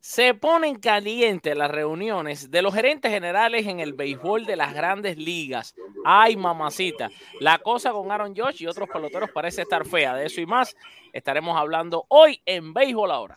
Se ponen calientes las reuniones de los gerentes generales en el béisbol de las grandes ligas. Ay, mamacita. La cosa con Aaron Josh y otros peloteros parece estar fea. De eso y más estaremos hablando hoy en Béisbol Ahora.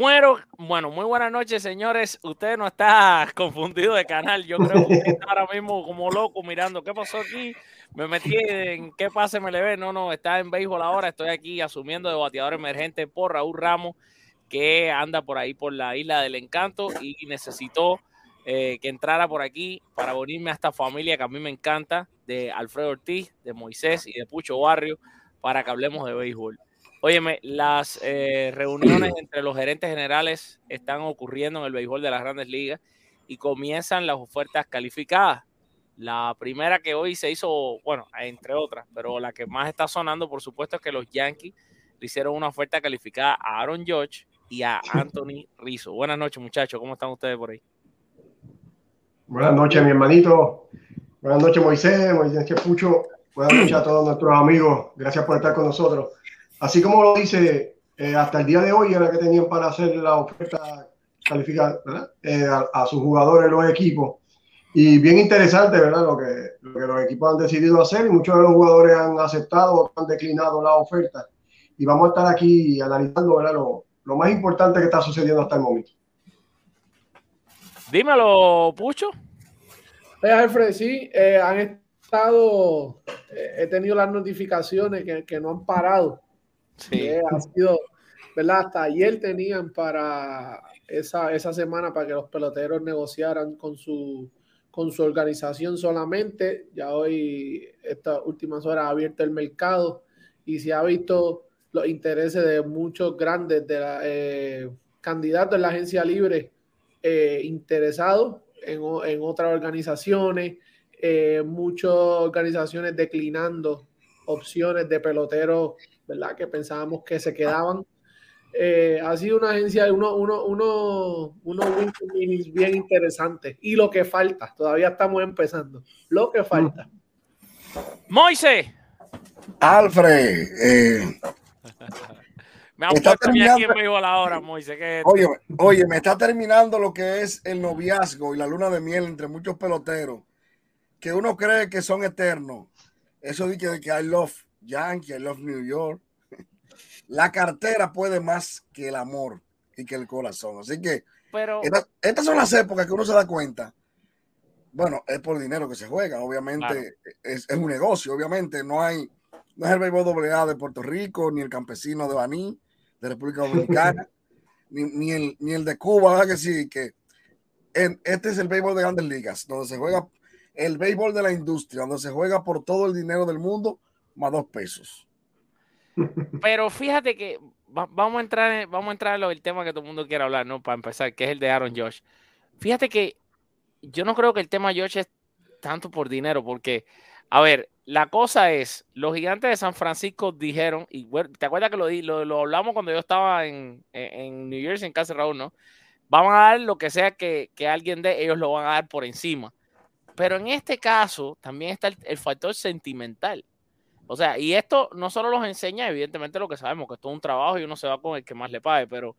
Bueno, bueno, muy buenas noches, señores. Usted no está confundido de canal. Yo creo que está ahora mismo como loco mirando qué pasó aquí. Me metí en qué pase me le ve. No, no, está en béisbol ahora. Estoy aquí asumiendo de bateador emergente por Raúl Ramos, que anda por ahí por la isla del encanto y necesitó eh, que entrara por aquí para unirme a esta familia que a mí me encanta, de Alfredo Ortiz, de Moisés y de Pucho Barrio, para que hablemos de béisbol. Óyeme, las eh, reuniones entre los gerentes generales están ocurriendo en el béisbol de las grandes ligas y comienzan las ofertas calificadas. La primera que hoy se hizo, bueno, entre otras, pero la que más está sonando, por supuesto, es que los Yankees le hicieron una oferta calificada a Aaron Judge y a Anthony Rizzo. Buenas noches, muchachos. ¿Cómo están ustedes por ahí? Buenas noches, mi hermanito. Buenas noches, Moisés, Moisés Pucho. Buenas noches a todos nuestros amigos. Gracias por estar con nosotros así como lo dice, eh, hasta el día de hoy era que tenían para hacer la oferta calificada eh, a, sus jugadores, los equipos. Y bien interesante, ¿verdad? Lo que, lo que los equipos han decidido hacer y muchos de los jugadores han aceptado o han declinado la oferta. Y vamos a estar aquí analizando, ¿verdad? Lo, lo más importante que está sucediendo hasta el momento. Dímelo, Pucho. Eh, Alfred, sí, eh, han estado, he tenido las notificaciones que, que no han parado Sí. ha sido, ¿verdad? Hasta ayer tenían para esa, esa semana para que los peloteros negociaran con su, con su organización solamente. Ya hoy, estas últimas horas, ha abierto el mercado y se ha visto los intereses de muchos grandes de la, eh, candidatos en la agencia libre eh, interesados en, en, otras organizaciones, eh, muchas organizaciones declinando opciones de peloteros ¿verdad? Que pensábamos que se quedaban. Eh, ha sido una agencia de uno, uno, uno, uno bien interesante. Y lo que falta, todavía estamos empezando. Lo que falta. Moise. Alfred. Eh, me está terminando, a la hora, Moise. oye, oye, me está terminando lo que es el noviazgo y la luna de miel entre muchos peloteros que uno cree que son eternos. Eso dice de que I love Yankee, I love New York. La cartera puede más que el amor y que el corazón. Así que Pero... estas, son las épocas que uno se da cuenta. Bueno, es por dinero que se juega, obviamente es, un negocio, obviamente no hay, no es el béisbol AA de Puerto Rico, ni el campesino de Baní, de República Dominicana, ni, el, ni el de Cuba, que sí, que este es el béisbol de grandes ligas, donde se juega el béisbol de la industria, donde se juega por todo el dinero del mundo más dos pesos. Pero fíjate que vamos a entrar en, vamos a entrar en lo, tema que todo el mundo quiere hablar, ¿no? Para empezar, que es el de Aaron Josh. Fíjate que yo no creo que el tema Josh es tanto por dinero, porque, a ver, la cosa es, los gigantes de San Francisco dijeron, y ¿te acuerdas que lo, lo, hablamos cuando yo estaba en, en, New Jersey, en casa Raúl, ¿no? Vamos a dar lo que sea que, que, alguien dé, ellos lo van a dar por encima. Pero en este caso también está el factor sentimental. O sea, y esto no solo nos enseña, evidentemente, lo que sabemos, que esto es un trabajo y uno se va con el que más le pague, pero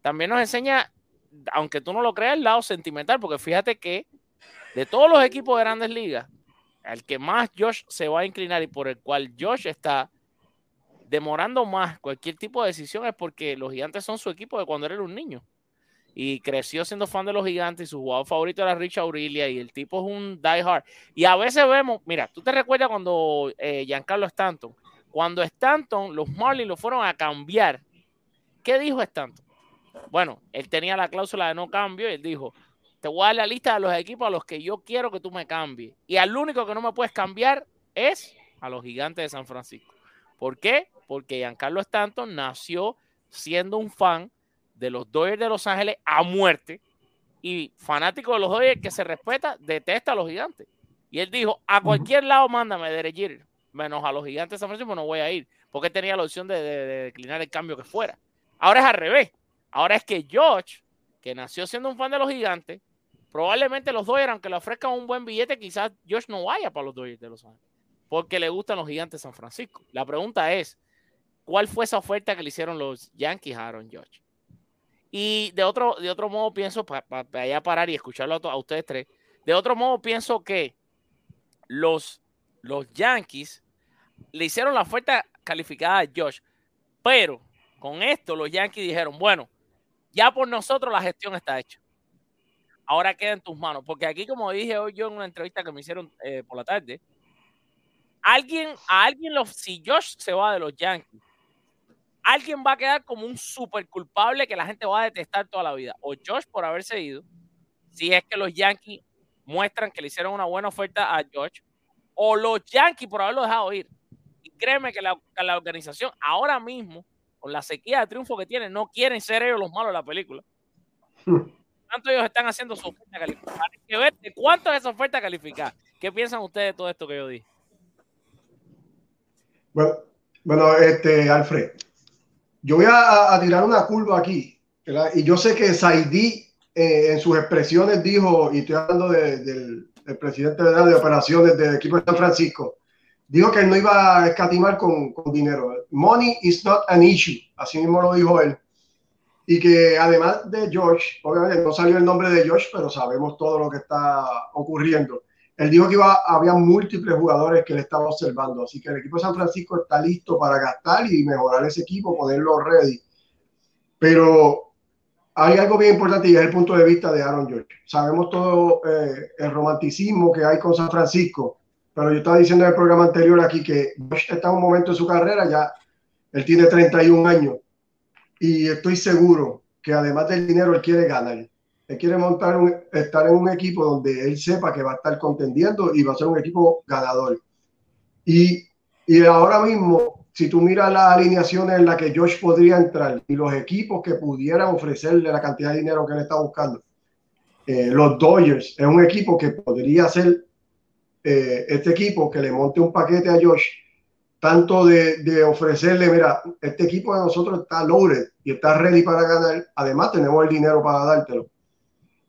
también nos enseña, aunque tú no lo creas, el lado sentimental, porque fíjate que de todos los equipos de grandes ligas, el que más Josh se va a inclinar y por el cual Josh está demorando más cualquier tipo de decisión es porque los gigantes son su equipo de cuando era un niño y creció siendo fan de los gigantes y su jugador favorito era Rich Aurelia y el tipo es un die hard. Y a veces vemos, mira, tú te recuerdas cuando eh, Giancarlo Stanton, cuando Stanton, los Marlins lo fueron a cambiar, ¿qué dijo Stanton? Bueno, él tenía la cláusula de no cambio y él dijo, te voy a dar la lista de los equipos a los que yo quiero que tú me cambies. Y al único que no me puedes cambiar es a los gigantes de San Francisco. ¿Por qué? Porque Giancarlo Stanton nació siendo un fan de los Dodgers de Los Ángeles a muerte y fanático de los Dodgers que se respeta, detesta a los gigantes. Y él dijo, a cualquier lado mándame dirigir, menos a los gigantes de San Francisco no voy a ir, porque tenía la opción de, declinar el cambio que fuera. Ahora es al revés. Ahora es que George, que nació siendo un fan de los gigantes, probablemente los Dodgers, aunque le ofrezcan un buen billete, quizás George no vaya para los Dodgers de Los Ángeles, porque le gustan los gigantes de San Francisco. La pregunta es, ¿cuál fue esa oferta que le hicieron los Yankees a Aaron George? Y de otro, de otro modo pienso, para allá parar y escucharlo a, ustedes tres, de otro modo pienso que los, los Yankees le hicieron la oferta calificada a Josh, pero con esto los Yankees dijeron, bueno, ya por nosotros la gestión está hecha. Ahora queda en tus manos, porque aquí como dije hoy yo en una entrevista que me hicieron eh, por la tarde, alguien, a alguien, los, si Josh se va de los Yankees, alguien va a quedar como un súper culpable que la gente va a detestar toda la vida. O Josh por haberse ido, si es que los Yankees muestran que le hicieron una buena oferta a Josh, o los Yankees por haberlo dejado ir. Y créeme que la, organización ahora mismo, con la sequía de triunfo que tienen, no quieren ser ellos los malos de la película. Tanto ellos están haciendo su oferta calificada. Hay que ver de cuánto es esa oferta calificada. ¿Qué piensan ustedes de todo esto que yo dije? Bueno, bueno este, Alfred, yo voy a, tirar una curva aquí, y yo sé que Saidí eh, en sus expresiones dijo, y estoy hablando del, presidente de operaciones del equipo de San Francisco, dijo que él no iba a escatimar con, con, dinero. Money is not an issue, así mismo lo dijo él. Y que además de George, obviamente no salió el nombre de George, pero sabemos todo lo que está ocurriendo. Él dijo que iba, había múltiples jugadores que le estaba observando, así que el equipo de San Francisco está listo para gastar y mejorar ese equipo, ponerlo ready. Pero hay algo bien importante y es el punto de vista de Aaron George. Sabemos todo eh, el romanticismo que hay con San Francisco, pero yo estaba diciendo en el programa anterior aquí que George está en un momento de su carrera, ya él tiene 31 años y estoy seguro que además del dinero él quiere ganar. Él quiere montar un, estar en un equipo donde él sepa que va a estar contendiendo y va a ser un equipo ganador. Y, y ahora mismo, si tú miras las alineaciones en las que Josh podría entrar y los equipos que pudieran ofrecerle la cantidad de dinero que él está buscando, eh, los Dodgers es un equipo que podría ser eh, este equipo que le monte un paquete a Josh, tanto de, de, ofrecerle, mira, este equipo de nosotros está loaded y está ready para ganar, además tenemos el dinero para dártelo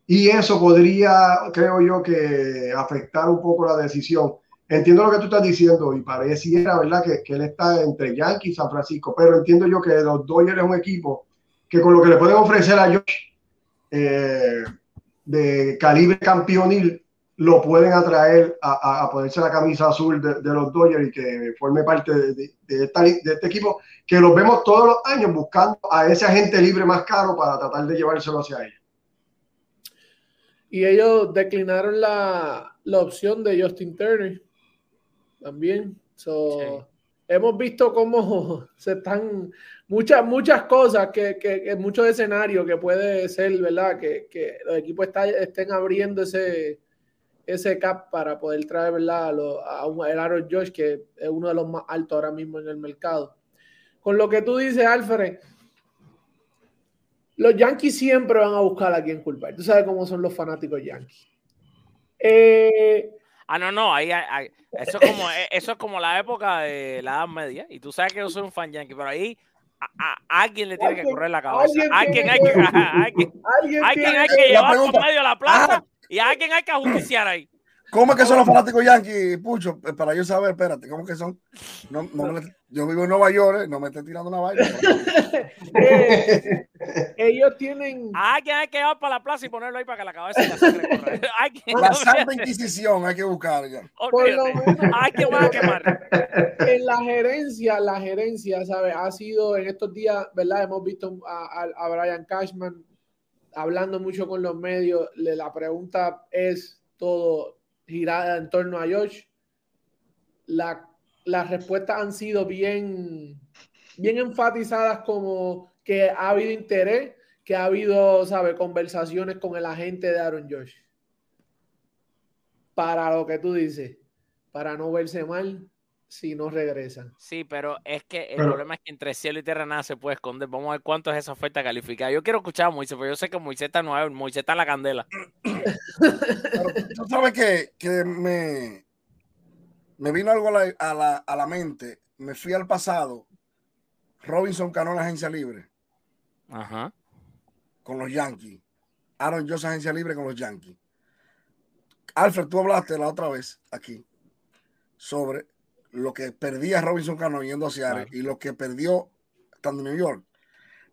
y eso podría, creo yo, que afectar un poco la decisión. Entiendo lo que tú estás diciendo y pareciera, ¿verdad?, que, que él está entre Yankees y San Francisco, pero entiendo yo que los Dodgers es un equipo que con lo que le pueden ofrecer a Josh eh, de calibre campeonil, lo pueden atraer a, a, ponerse la camisa azul de, los Dodgers y que forme parte de, este equipo que los vemos todos los años buscando a ese agente libre más caro para tratar de llevárselo hacia ellos y ellos declinaron la, la opción de Justin Turner también. Hemos visto cómo se están muchas, muchas cosas, que, que, muchos escenarios que puede ser, ¿verdad? Que, que los equipos está, estén abriendo ese, ese cap para poder traer, ¿verdad? A, un, el Aaron Josh, que es uno de los más altos ahora mismo en el mercado. Con lo que tú dices, Alfred, los Yankees siempre van a buscar a quien culpar. Tú sabes cómo son los fanáticos Yankees. Eh, ah, no, no, ahí, eso, es como, eh, eso es como la época de la Edad Media. Y tú sabes que yo soy un fan Yankee, pero ahí a, alguien le tiene que correr la cabeza. Alguien, hay que, alguien, alguien hay que llevar por medio a la plaza y alguien hay que justiciar ahí. ¿Cómo es que son los fanáticos yankees, Pucho? Eh, para yo saber, espérate, ¿cómo que son? No, no yo vivo en Nueva York, eh, no me estén tirando una vaina. eh, ellos tienen. Alguien hay que ir para la plaza y ponerlo ahí para que la cabeza la sangre corra. La Santa Inquisición hay que buscar ya. Por lo menos, hay que quemar. En la gerencia, la gerencia, ¿sabes? Ha sido en estos días, ¿verdad? Hemos visto a, a Brian Cashman hablando mucho con los medios. La pregunta es todo girada en torno a Josh. La, las respuestas han sido bien, bien enfatizadas como que ha habido interés, que ha habido, ¿sabe? Conversaciones con el agente de Aaron Josh. Para lo que tú dices, para no verse mal si no regresan. Sí, pero es que el problema es que entre cielo y tierra nada se puede esconder. Vamos a ver cuánto es esa oferta calificada. Yo quiero escuchar a Moisés, pero yo sé que Moisés está nuevo, Moisés está en la candela. tú sabes que, que me, me vino algo a la, a, la, a la mente. Me fui al pasado. Robinson ganó la agencia libre. Ajá. Con los Yankees. Aaron Jones agencia libre con los Yankees. Alfred, tú hablaste la otra vez aquí sobre lo que perdía Robinson Cano yendo hacia Seattle y lo que perdió estando en New York.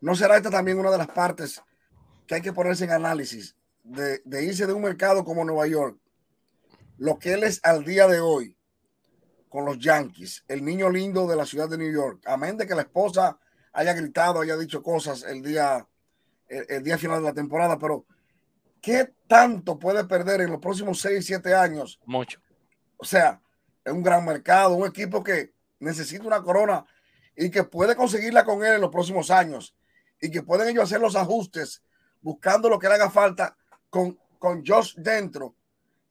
¿No será esta también una de las partes que hay que ponerse en análisis de, de irse de un mercado como Nueva York? Lo que él es al día de hoy con los Yankees, el niño lindo de la ciudad de New York, amén de que la esposa haya gritado, haya dicho cosas el día, el, día final de la temporada, pero ¿qué tanto puede perder en los próximos 6, 7 años? Mucho. O sea, es un gran mercado, un equipo que necesita una corona y que puede conseguirla con él en los próximos años y que pueden ellos hacer los ajustes buscando lo que le haga falta con, con Josh dentro.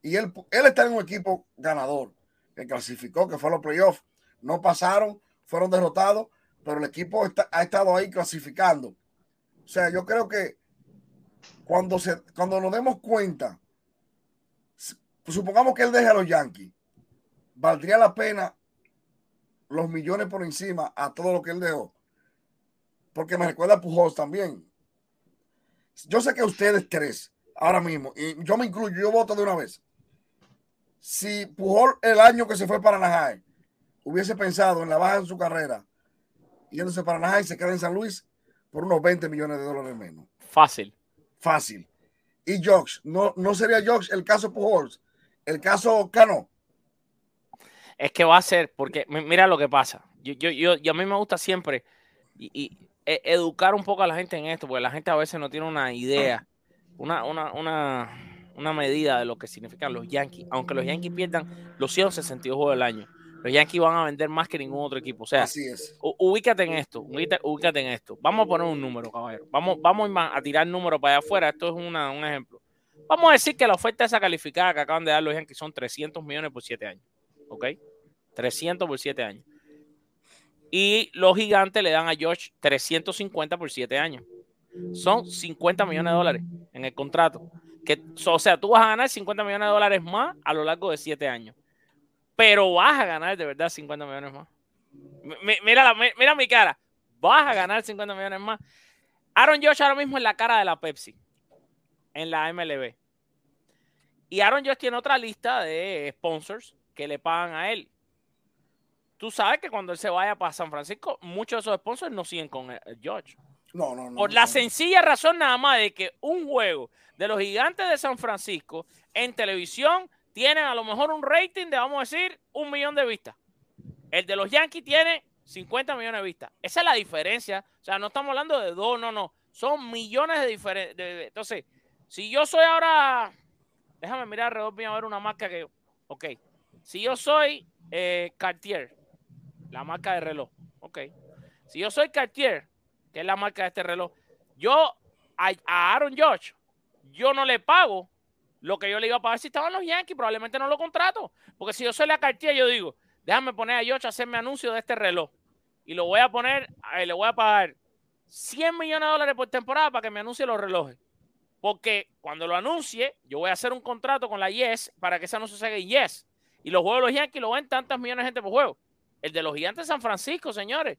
Y él, él está en un equipo ganador que clasificó, que fue a los playoffs. No pasaron, fueron derrotados, pero el equipo ha estado ahí clasificando. O sea, yo creo que cuando, se, cuando nos demos cuenta, supongamos que él deje a los Yankees valdría la pena los millones por encima a todo lo que él dejó. Porque me recuerda a Pujols también. Yo sé que ustedes tres, ahora mismo, y yo me incluyo, yo voto de una vez. Si Pujol el año que se fue para Anaheim hubiese pensado en la baja en su carrera, yéndose para Anaheim, se queda en San Luis por unos 20 millones de dólares menos. Fácil. Fácil. Y Josh, no, no sería Josh el caso Pujols, el caso Cano es que va a ser, porque mira lo que pasa. Yo, yo, yo, a mí me gusta siempre y, e, educar un poco a la gente en esto, porque la gente a veces no tiene una idea, una, una, una, una medida de lo que significan los Yankees. Aunque los Yankees pierdan los 162 juegos del año, los Yankees van a vender más que ningún otro equipo. O sea, Así es. ubícate en esto, ubícate, en esto. Vamos a poner un número, caballero. Vamos, vamos a tirar números para allá afuera. Esto es una, un ejemplo. Vamos a decir que la oferta esa calificada que acaban de dar los Yankees son 300 millones por 7 años. ¿Ok? 300 por 7 años. Y los gigantes le dan a George 350 por 7 años. Son 50 millones de dólares en el contrato. Que, o sea, tú vas a ganar 50 millones de dólares más a lo largo de 7 años. Pero vas a ganar de verdad 50 millones más. Mira, mira mi cara. Vas a ganar 50 millones más. Aaron Josh ahora mismo en la cara de la Pepsi. En la MLB. Y Aaron Josh tiene otra lista de sponsors que le pagan a él tú sabes que cuando él se vaya para San Francisco, muchos de esos sponsors no siguen con el George. No, no, no. Por la sencilla razón nada más de que un juego de los gigantes de San Francisco en televisión tiene a lo mejor un rating de, vamos a decir, un millón de vistas. El de los Yankees tiene 50 millones de vistas. Esa es la diferencia. O sea, no estamos hablando de dos, no, no. Son millones de diferencias. Entonces, si yo soy ahora, déjame mirar alrededor, voy a ver una marca que, ok, si yo soy eh, Cartier, la marca de reloj. Ok. Si yo soy Cartier, que es la marca de este reloj, yo a, Aaron Josh, yo no le pago lo que yo le iba a pagar si estaban los Yankees, probablemente no lo contrato. Porque si yo soy la Cartier, yo digo, déjame poner a Josh a hacerme anuncio de este reloj. Y lo voy a poner, eh, le voy a pagar 100 millones de dólares por temporada para que me anuncie los relojes. Porque cuando lo anuncie, yo voy a hacer un contrato con la Yes para que ese anuncio se haga Yes. Y los juegos de los Yankees lo ven tantas millones de gente por juego el de los gigantes de San Francisco, señores.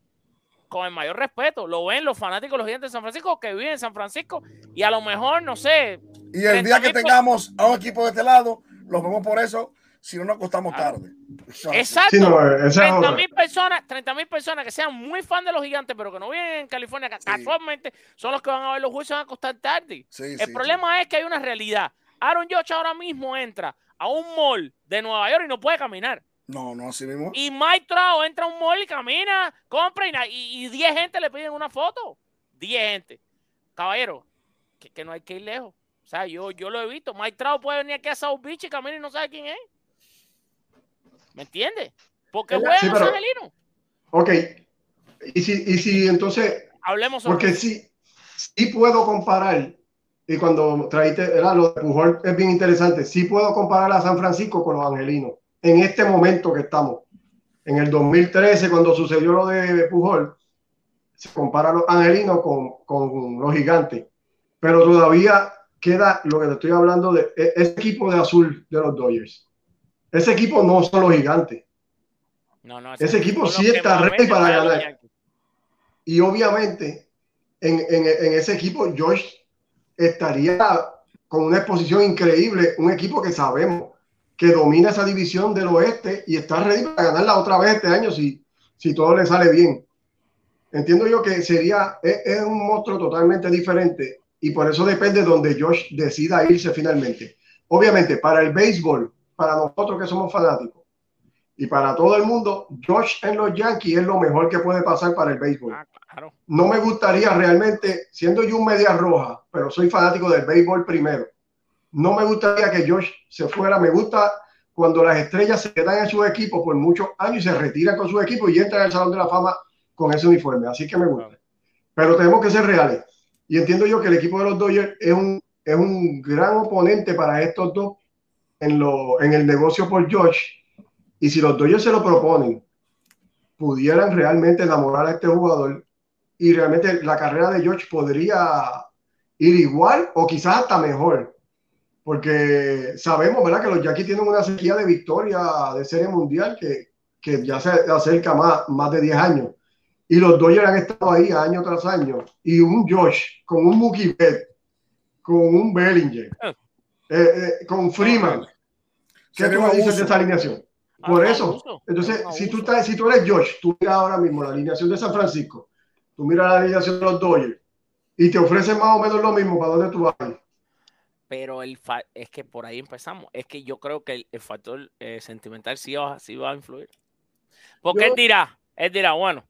Con el mayor respeto. Lo ven los fanáticos de los gigantes de San Francisco que viven en San Francisco y a lo mejor, no sé. Y el día que tengamos a un equipo de este lado, los vemos por eso, si no nos acostamos tarde. Exacto. 30 mil personas, 30 mil personas que sean muy fan de los gigantes, pero que no viven en California, casualmente son los que van a ver los juicios y van a acostar tarde. el problema es que hay una realidad. Aaron Josh ahora mismo entra a un mall de Nueva York y no puede caminar. No, no, así mismo. Y Mike Trout entra a un mall y camina, compra y, 10 gente le piden una foto. 10 gente. Caballero, que, no hay que ir lejos. O sea, yo, yo lo he visto. Mike Trout puede venir aquí a South Beach y camina y no sabe quién es. ¿Me entiendes? Porque juega sí, Los Angelinos. Ok. Y si, y si entonces. Hablemos sobre Porque si, sí puedo comparar, y cuando traíste, era lo de Pujol es bien interesante, sí puedo comparar a San Francisco con los angelinos en este momento que estamos. En el 2013, cuando sucedió lo de Pujol, se compara a los angelinos con, con los gigantes, pero todavía queda lo que te estoy hablando de e, ese equipo de azul de los Dodgers. Ese equipo no son los gigantes. No, no, ese, equipo sí está ready para ganar. Y obviamente en, en, en, ese equipo George estaría con una exposición increíble, un equipo que sabemos que domina esa división del oeste y está ready para ganarla otra vez este año si, si todo le sale bien. Entiendo yo que sería, es, es un monstruo totalmente diferente y por eso depende donde Josh decida irse finalmente. Obviamente, para el béisbol, para nosotros que somos fanáticos y para todo el mundo, Josh en los Yankees es lo mejor que puede pasar para el béisbol. Ah, no me gustaría realmente, siendo yo un media roja, pero soy fanático del béisbol primero, no me gustaría que Josh se fuera. Me gusta cuando las estrellas se quedan en su equipo por muchos años y se retiran con su equipo y entran al Salón de la Fama con ese uniforme. Así que me gusta. Pero tenemos que ser reales. Y entiendo yo que el equipo de los Dodgers es un, es un gran oponente para estos dos en, lo, en el negocio por George. Y si los Dodgers se lo proponen, pudieran realmente enamorar a este jugador y realmente la carrera de George podría ir igual o quizás hasta mejor. Porque sabemos, ¿verdad? Que los Yankees tienen una sequía de victoria de serie mundial que, que ya se acerca más, más de 10 años. Y los Dodgers han estado ahí año tras año. Y un Josh con un Mookie Betts, con un Bellinger, ah. eh, eh, con Freeman. ¿Qué tú me dices de esa alineación? Ah, Por eso, entonces, si tú, estás, si tú eres Josh, tú miras ahora mismo la alineación de San Francisco, tú miras la alineación de los Dodgers y te ofrecen más o menos lo mismo para dónde tú vas. Pero el es que por ahí empezamos. Es que yo creo que el, factor eh, sentimental sí va, sí va a influir. Porque él dirá, él dirá, bueno,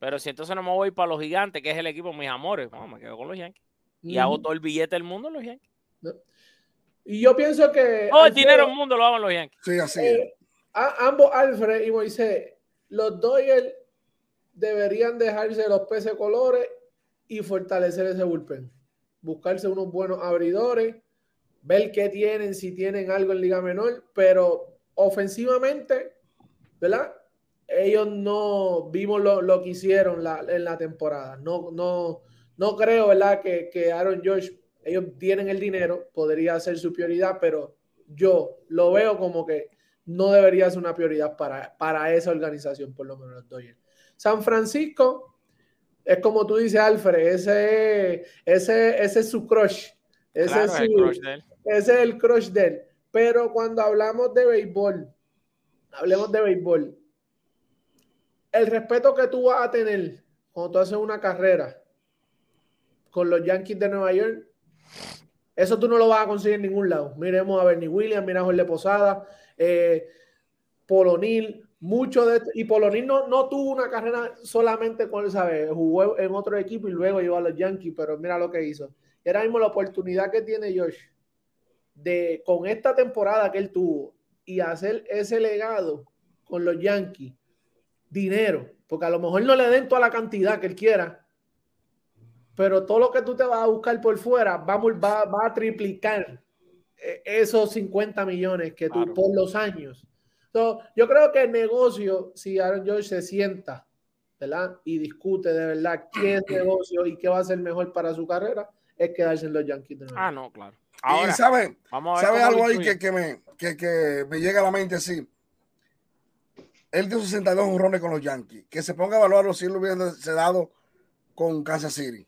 pero si entonces no me voy para los gigantes, que es el equipo de mis amores, vamos, me quedo con los Yankees. Y hago todo el billete del mundo en los Yankees. Y yo pienso que. Todo el dinero del mundo lo hago en los Yankees. Sí, así eh, ambos, Alfred y Moisés, los Doyle deberían dejarse los peces colores y fortalecer ese bullpen. Buscarse unos buenos abridores, ver qué tienen, si tienen algo en Liga Menor, pero ofensivamente, ¿verdad? ellos no vimos lo, que hicieron en la temporada. No, no, no creo, ¿verdad? Que, que Aaron George, ellos tienen el dinero, podría ser su prioridad, pero yo lo veo como que no debería ser una prioridad para, para esa organización, por lo menos los Dodgers. San Francisco es como tú dices, Alfred, ese, ese, ese es su crush. Ese, es, el crush de él. ese es el crush de él. Pero cuando hablamos de béisbol, hablemos de béisbol, el respeto que tú vas a tener cuando tú haces una carrera con los Yankees de Nueva York, eso tú no lo vas a conseguir en ningún lado. Miremos a Bernie Williams, mira a Jorge Posada, eh, Polonil, mucho de y Polonil no, no tuvo una carrera solamente con, ¿sabes? Jugó en otro equipo y luego llegó a los Yankees, pero mira lo que hizo. Y ahora mismo la oportunidad que tiene Josh de con esta temporada que él tuvo y hacer ese legado con los Yankees dinero, porque a lo mejor no le den toda la cantidad que él quiera, pero todo lo que tú te vas a buscar por fuera va, va, a triplicar eh, esos 50 millones que tú por los años. Yo creo que el negocio, si Aaron George se sienta, ¿verdad? Y discute de verdad qué es negocio y qué va a ser mejor para su carrera, es quedarse en los Yankees. ah, no, claro. Ahora, y sabe, sabe algo ahí que, que, me, que, que me llega a la mente, sí él dio 62 honrones con los Yankees. Que se ponga a evaluarlo si él lo hubiera dado con Kansas City.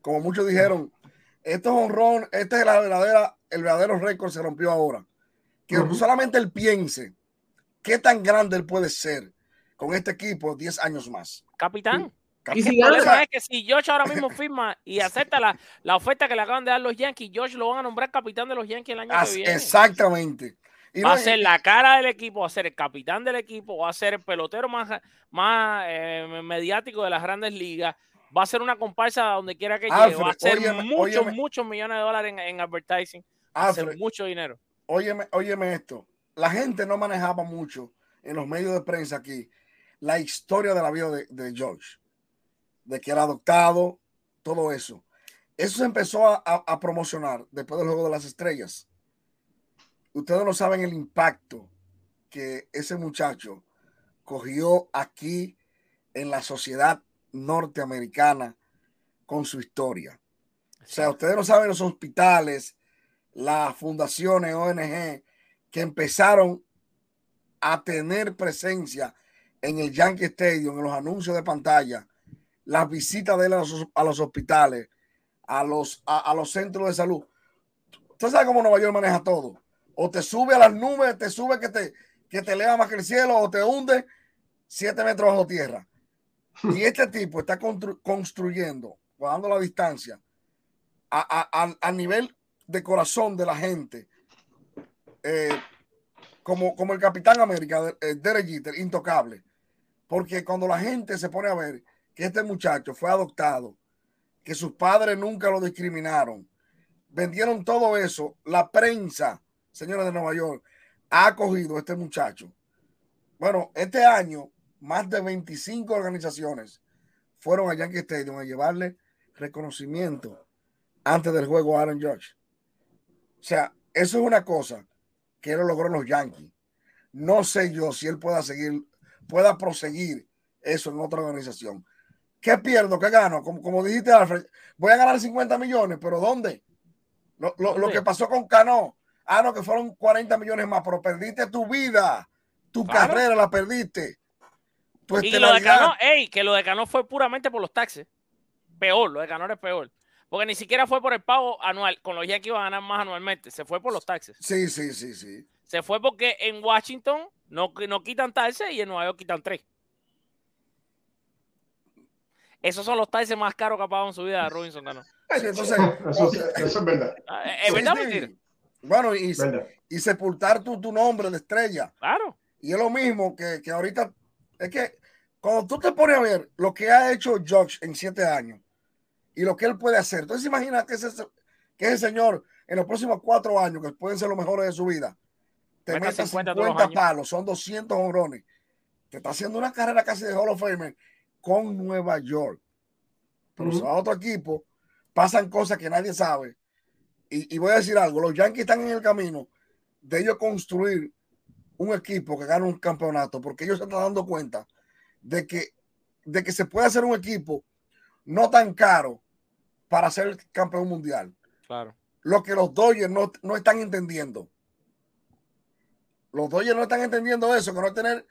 Como muchos dijeron, estos honrones, este es la verdadera, el verdadero récord se rompió ahora. Que solamente él piense qué tan grande él puede ser con este equipo 10 años más. Capitán. Y si el problema es que si Josh ahora mismo firma y acepta la, la, oferta que le acaban de dar los Yankees, Josh lo van a nombrar capitán de los Yankees el año que viene. Exactamente va a ser la cara del equipo, va a ser el capitán del equipo, va a ser el pelotero más, más eh, mediático de las grandes ligas, va a ser una comparsa donde quiera que llegue, va a ser muchos, muchos millones de dólares en, advertising, va a ser mucho dinero. Óyeme, óyeme esto, la gente no manejaba mucho en los medios de prensa aquí la historia de la vida de, George, de que era adoptado, todo eso. Eso se empezó a, a, promocionar después del Juego de las Estrellas. Ustedes no saben el impacto que ese muchacho cogió aquí en la sociedad norteamericana con su historia. O sea, ustedes no saben los hospitales, las fundaciones, ONG, que empezaron a tener presencia en el Yankee Stadium, en los anuncios de pantalla, las visitas de él a los, hospitales, a los, a, los centros de salud. Usted sabe cómo Nueva York maneja todo. O te sube a las nubes, te sube que te, que te eleva más que el cielo, o te hunde siete metros bajo tierra. Y este tipo está construyendo, guardando la distancia, a, nivel de corazón de la gente, eh, como, como el Capitán América, eh, Derek Jeter, intocable. Porque cuando la gente se pone a ver que este muchacho fue adoptado, que sus padres nunca lo discriminaron, vendieron todo eso, la prensa, señores de Nueva York, ha acogido a este muchacho. Bueno, este año, más de 25 organizaciones fueron a Yankee Stadium a llevarle reconocimiento antes del juego a Aaron George. O sea, eso es una cosa que él logró en los Yankees. No sé yo si él pueda seguir, pueda proseguir eso en otra organización. ¿Qué pierdo? ¿Qué gano? Como, como dijiste, Alfred, voy a ganar 50 millones, pero ¿dónde? Lo, lo, que pasó con Cano. Ah, no, que fueron 40 millones más, pero perdiste tu vida, tu carrera la perdiste. y lo de Cano, ey, que lo de Cano fue puramente por los taxes. Peor, lo de Cano es peor. Porque ni siquiera fue por el pago anual. Con los Yankees iban a ganar más anualmente. Se fue por los taxes. Sí, sí, sí, sí. Se fue porque en Washington no, no quitan taxes y en Nueva York quitan tres. Esos son los taxes más caros que ha pagado en su vida Robinson ganó. Entonces, eso, es verdad. Ah, ¿Es verdad Bueno, y, y sepultar tu, tu, nombre de estrella. Claro. Y es lo mismo que, que ahorita. Es que cuando tú te pones a ver lo que ha hecho George en siete años, y lo que él puede hacer. Entonces imagina que ese, que ese señor en los próximos cuatro años, que pueden ser los mejores de su vida, te mete 50, palos, son 200 honrones. Te está haciendo una carrera casi de Hall of Fame con Nueva York. Pero uh a otro equipo, pasan cosas que nadie sabe. Y, y, voy a decir algo, los Yankees están en el camino de ellos construir un equipo que gane un campeonato, porque ellos se están dando cuenta de que, de que se puede hacer un equipo no tan caro para ser campeón mundial. Claro. Lo que los Dodgers no, no están entendiendo. Los Dodgers no están entendiendo eso, que no tener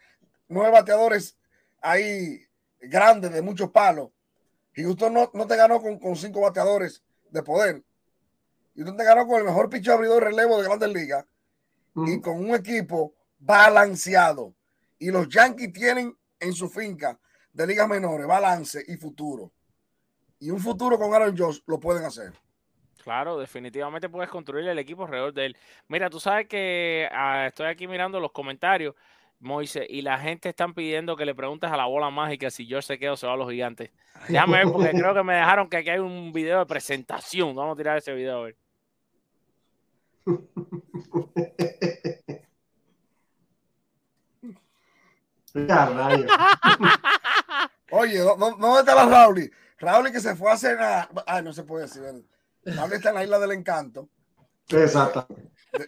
nueve bateadores ahí grandes de muchos palos. Y usted no, no te ganó con, con, cinco bateadores de poder. Y usted te ganó con el mejor pitcher abridor relevo de Grandes Ligas y con un equipo balanceado. Y los Yankees tienen en su finca de ligas menores balance y futuro y un futuro con Aaron Josh lo pueden hacer. Claro, definitivamente puedes construir el equipo alrededor de él. Mira, tú sabes que ah, estoy aquí mirando los comentarios, Moise, y la gente están pidiendo que le preguntes a la bola mágica si George se queda o se va a los gigantes. Déjame ver, porque creo que me dejaron que aquí hay un video de presentación. Vamos a tirar ese video a ver. Oye, ¿dónde está la Rauli? Raúl que se fue a cenar. Ay, no se puede decir. Raúl está en la isla del encanto. Exacto.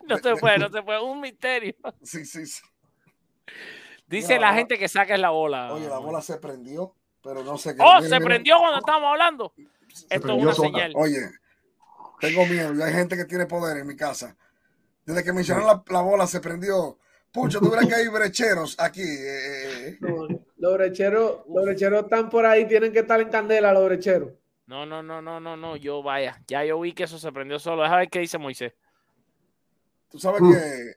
no se puede, no se puede. Un misterio. Sí, sí, sí. Dice la gente que saques la bola. Oye, la bola se prendió, pero no sé qué. ¡Oh, se prendió cuando estábamos hablando! Esto es una señal. Oye, tengo miedo. Hay gente que tiene poder en mi casa. Desde que mencionaron la, la bola se prendió. Pucho, tú verás que hay brecheros aquí. Eh, eh, eh. los, brecheros, los brecheros están por ahí, tienen que estar en candela los brecheros. No, no, no, no, no, no, yo vaya. Ya yo vi que eso se prendió solo. Déjame ver qué dice Moisés. Tú sabes que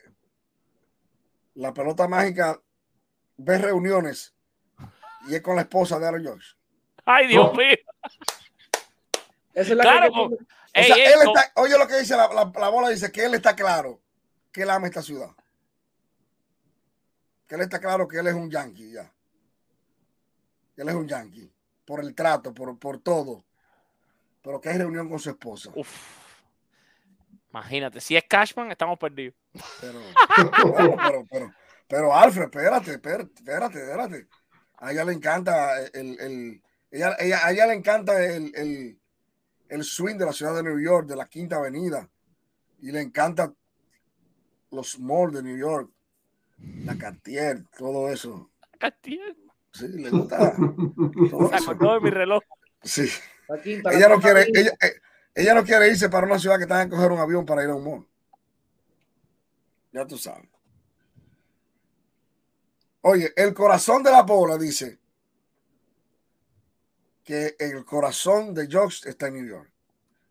la pelota mágica ve reuniones y es con la esposa de Aaron George. Ay, Dios mío. Esa es la claro, que... o sea, él está, oye lo que dice la, la bola, dice que él está claro que él ama esta ciudad que él está claro que él es un yankee ya. Él es un yankee. Por el trato, por, por todo. Pero que hay reunión con su esposa. Imagínate, si es Cashman, estamos perdidos. Pero, pero, pero, pero, Alfred, espérate, espérate, espérate, A ella le encanta el, el ella, ella, a ella le encanta el, el, el swing de la ciudad de New York, de la Quinta Avenida, y le encanta los malls de New York, la Cartier, todo eso. Cartier. Sí, le gusta. todo eso. de mi reloj. Sí. ella no quiere, ella, eh, ella, no quiere irse para una ciudad que tenga que coger un avión para ir a un mall. Ya tú sabes. Oye, el corazón de la bola dice que el corazón de Josh está en New York.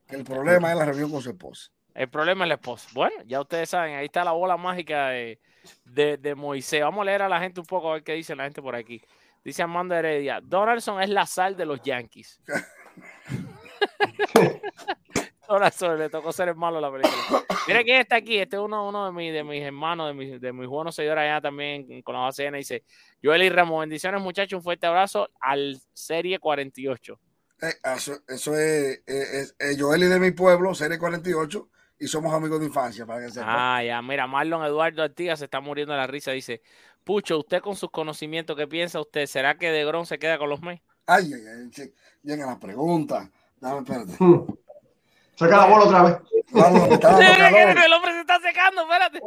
Que el problema es la reunión con su esposa. El problema es la esposa. Bueno, ya ustedes saben, ahí está la bola mágica de, de, Moisés. Vamos a leer a la gente un poco a ver qué dice la gente por aquí. Dice Armando Heredia, Donaldson es la sal de los Yankees. Donaldson le tocó ser el malo la película. Mira quién está aquí. Este es uno, uno de, mis, de mis hermanos, de mis, de mis buenos seguidores allá también con la ACN. Dice, Joel y Ramos, bendiciones muchachos, un fuerte abrazo al Serie 48. Eh, eso, eso, es, es, es Joel y de mi pueblo, Serie 48 y somos amigos de infancia, para que Ah, ya, mira, Marlon Eduardo Artigas se está muriendo de la risa. Dice, Pucho, usted con sus conocimientos, ¿qué piensa usted? ¿Será que De Gron se queda con los Mets? Ay, ay, ay, llega la pregunta. Dame, espérate. Saca la bola otra vez. Vamos, el hombre se está secando, espérate.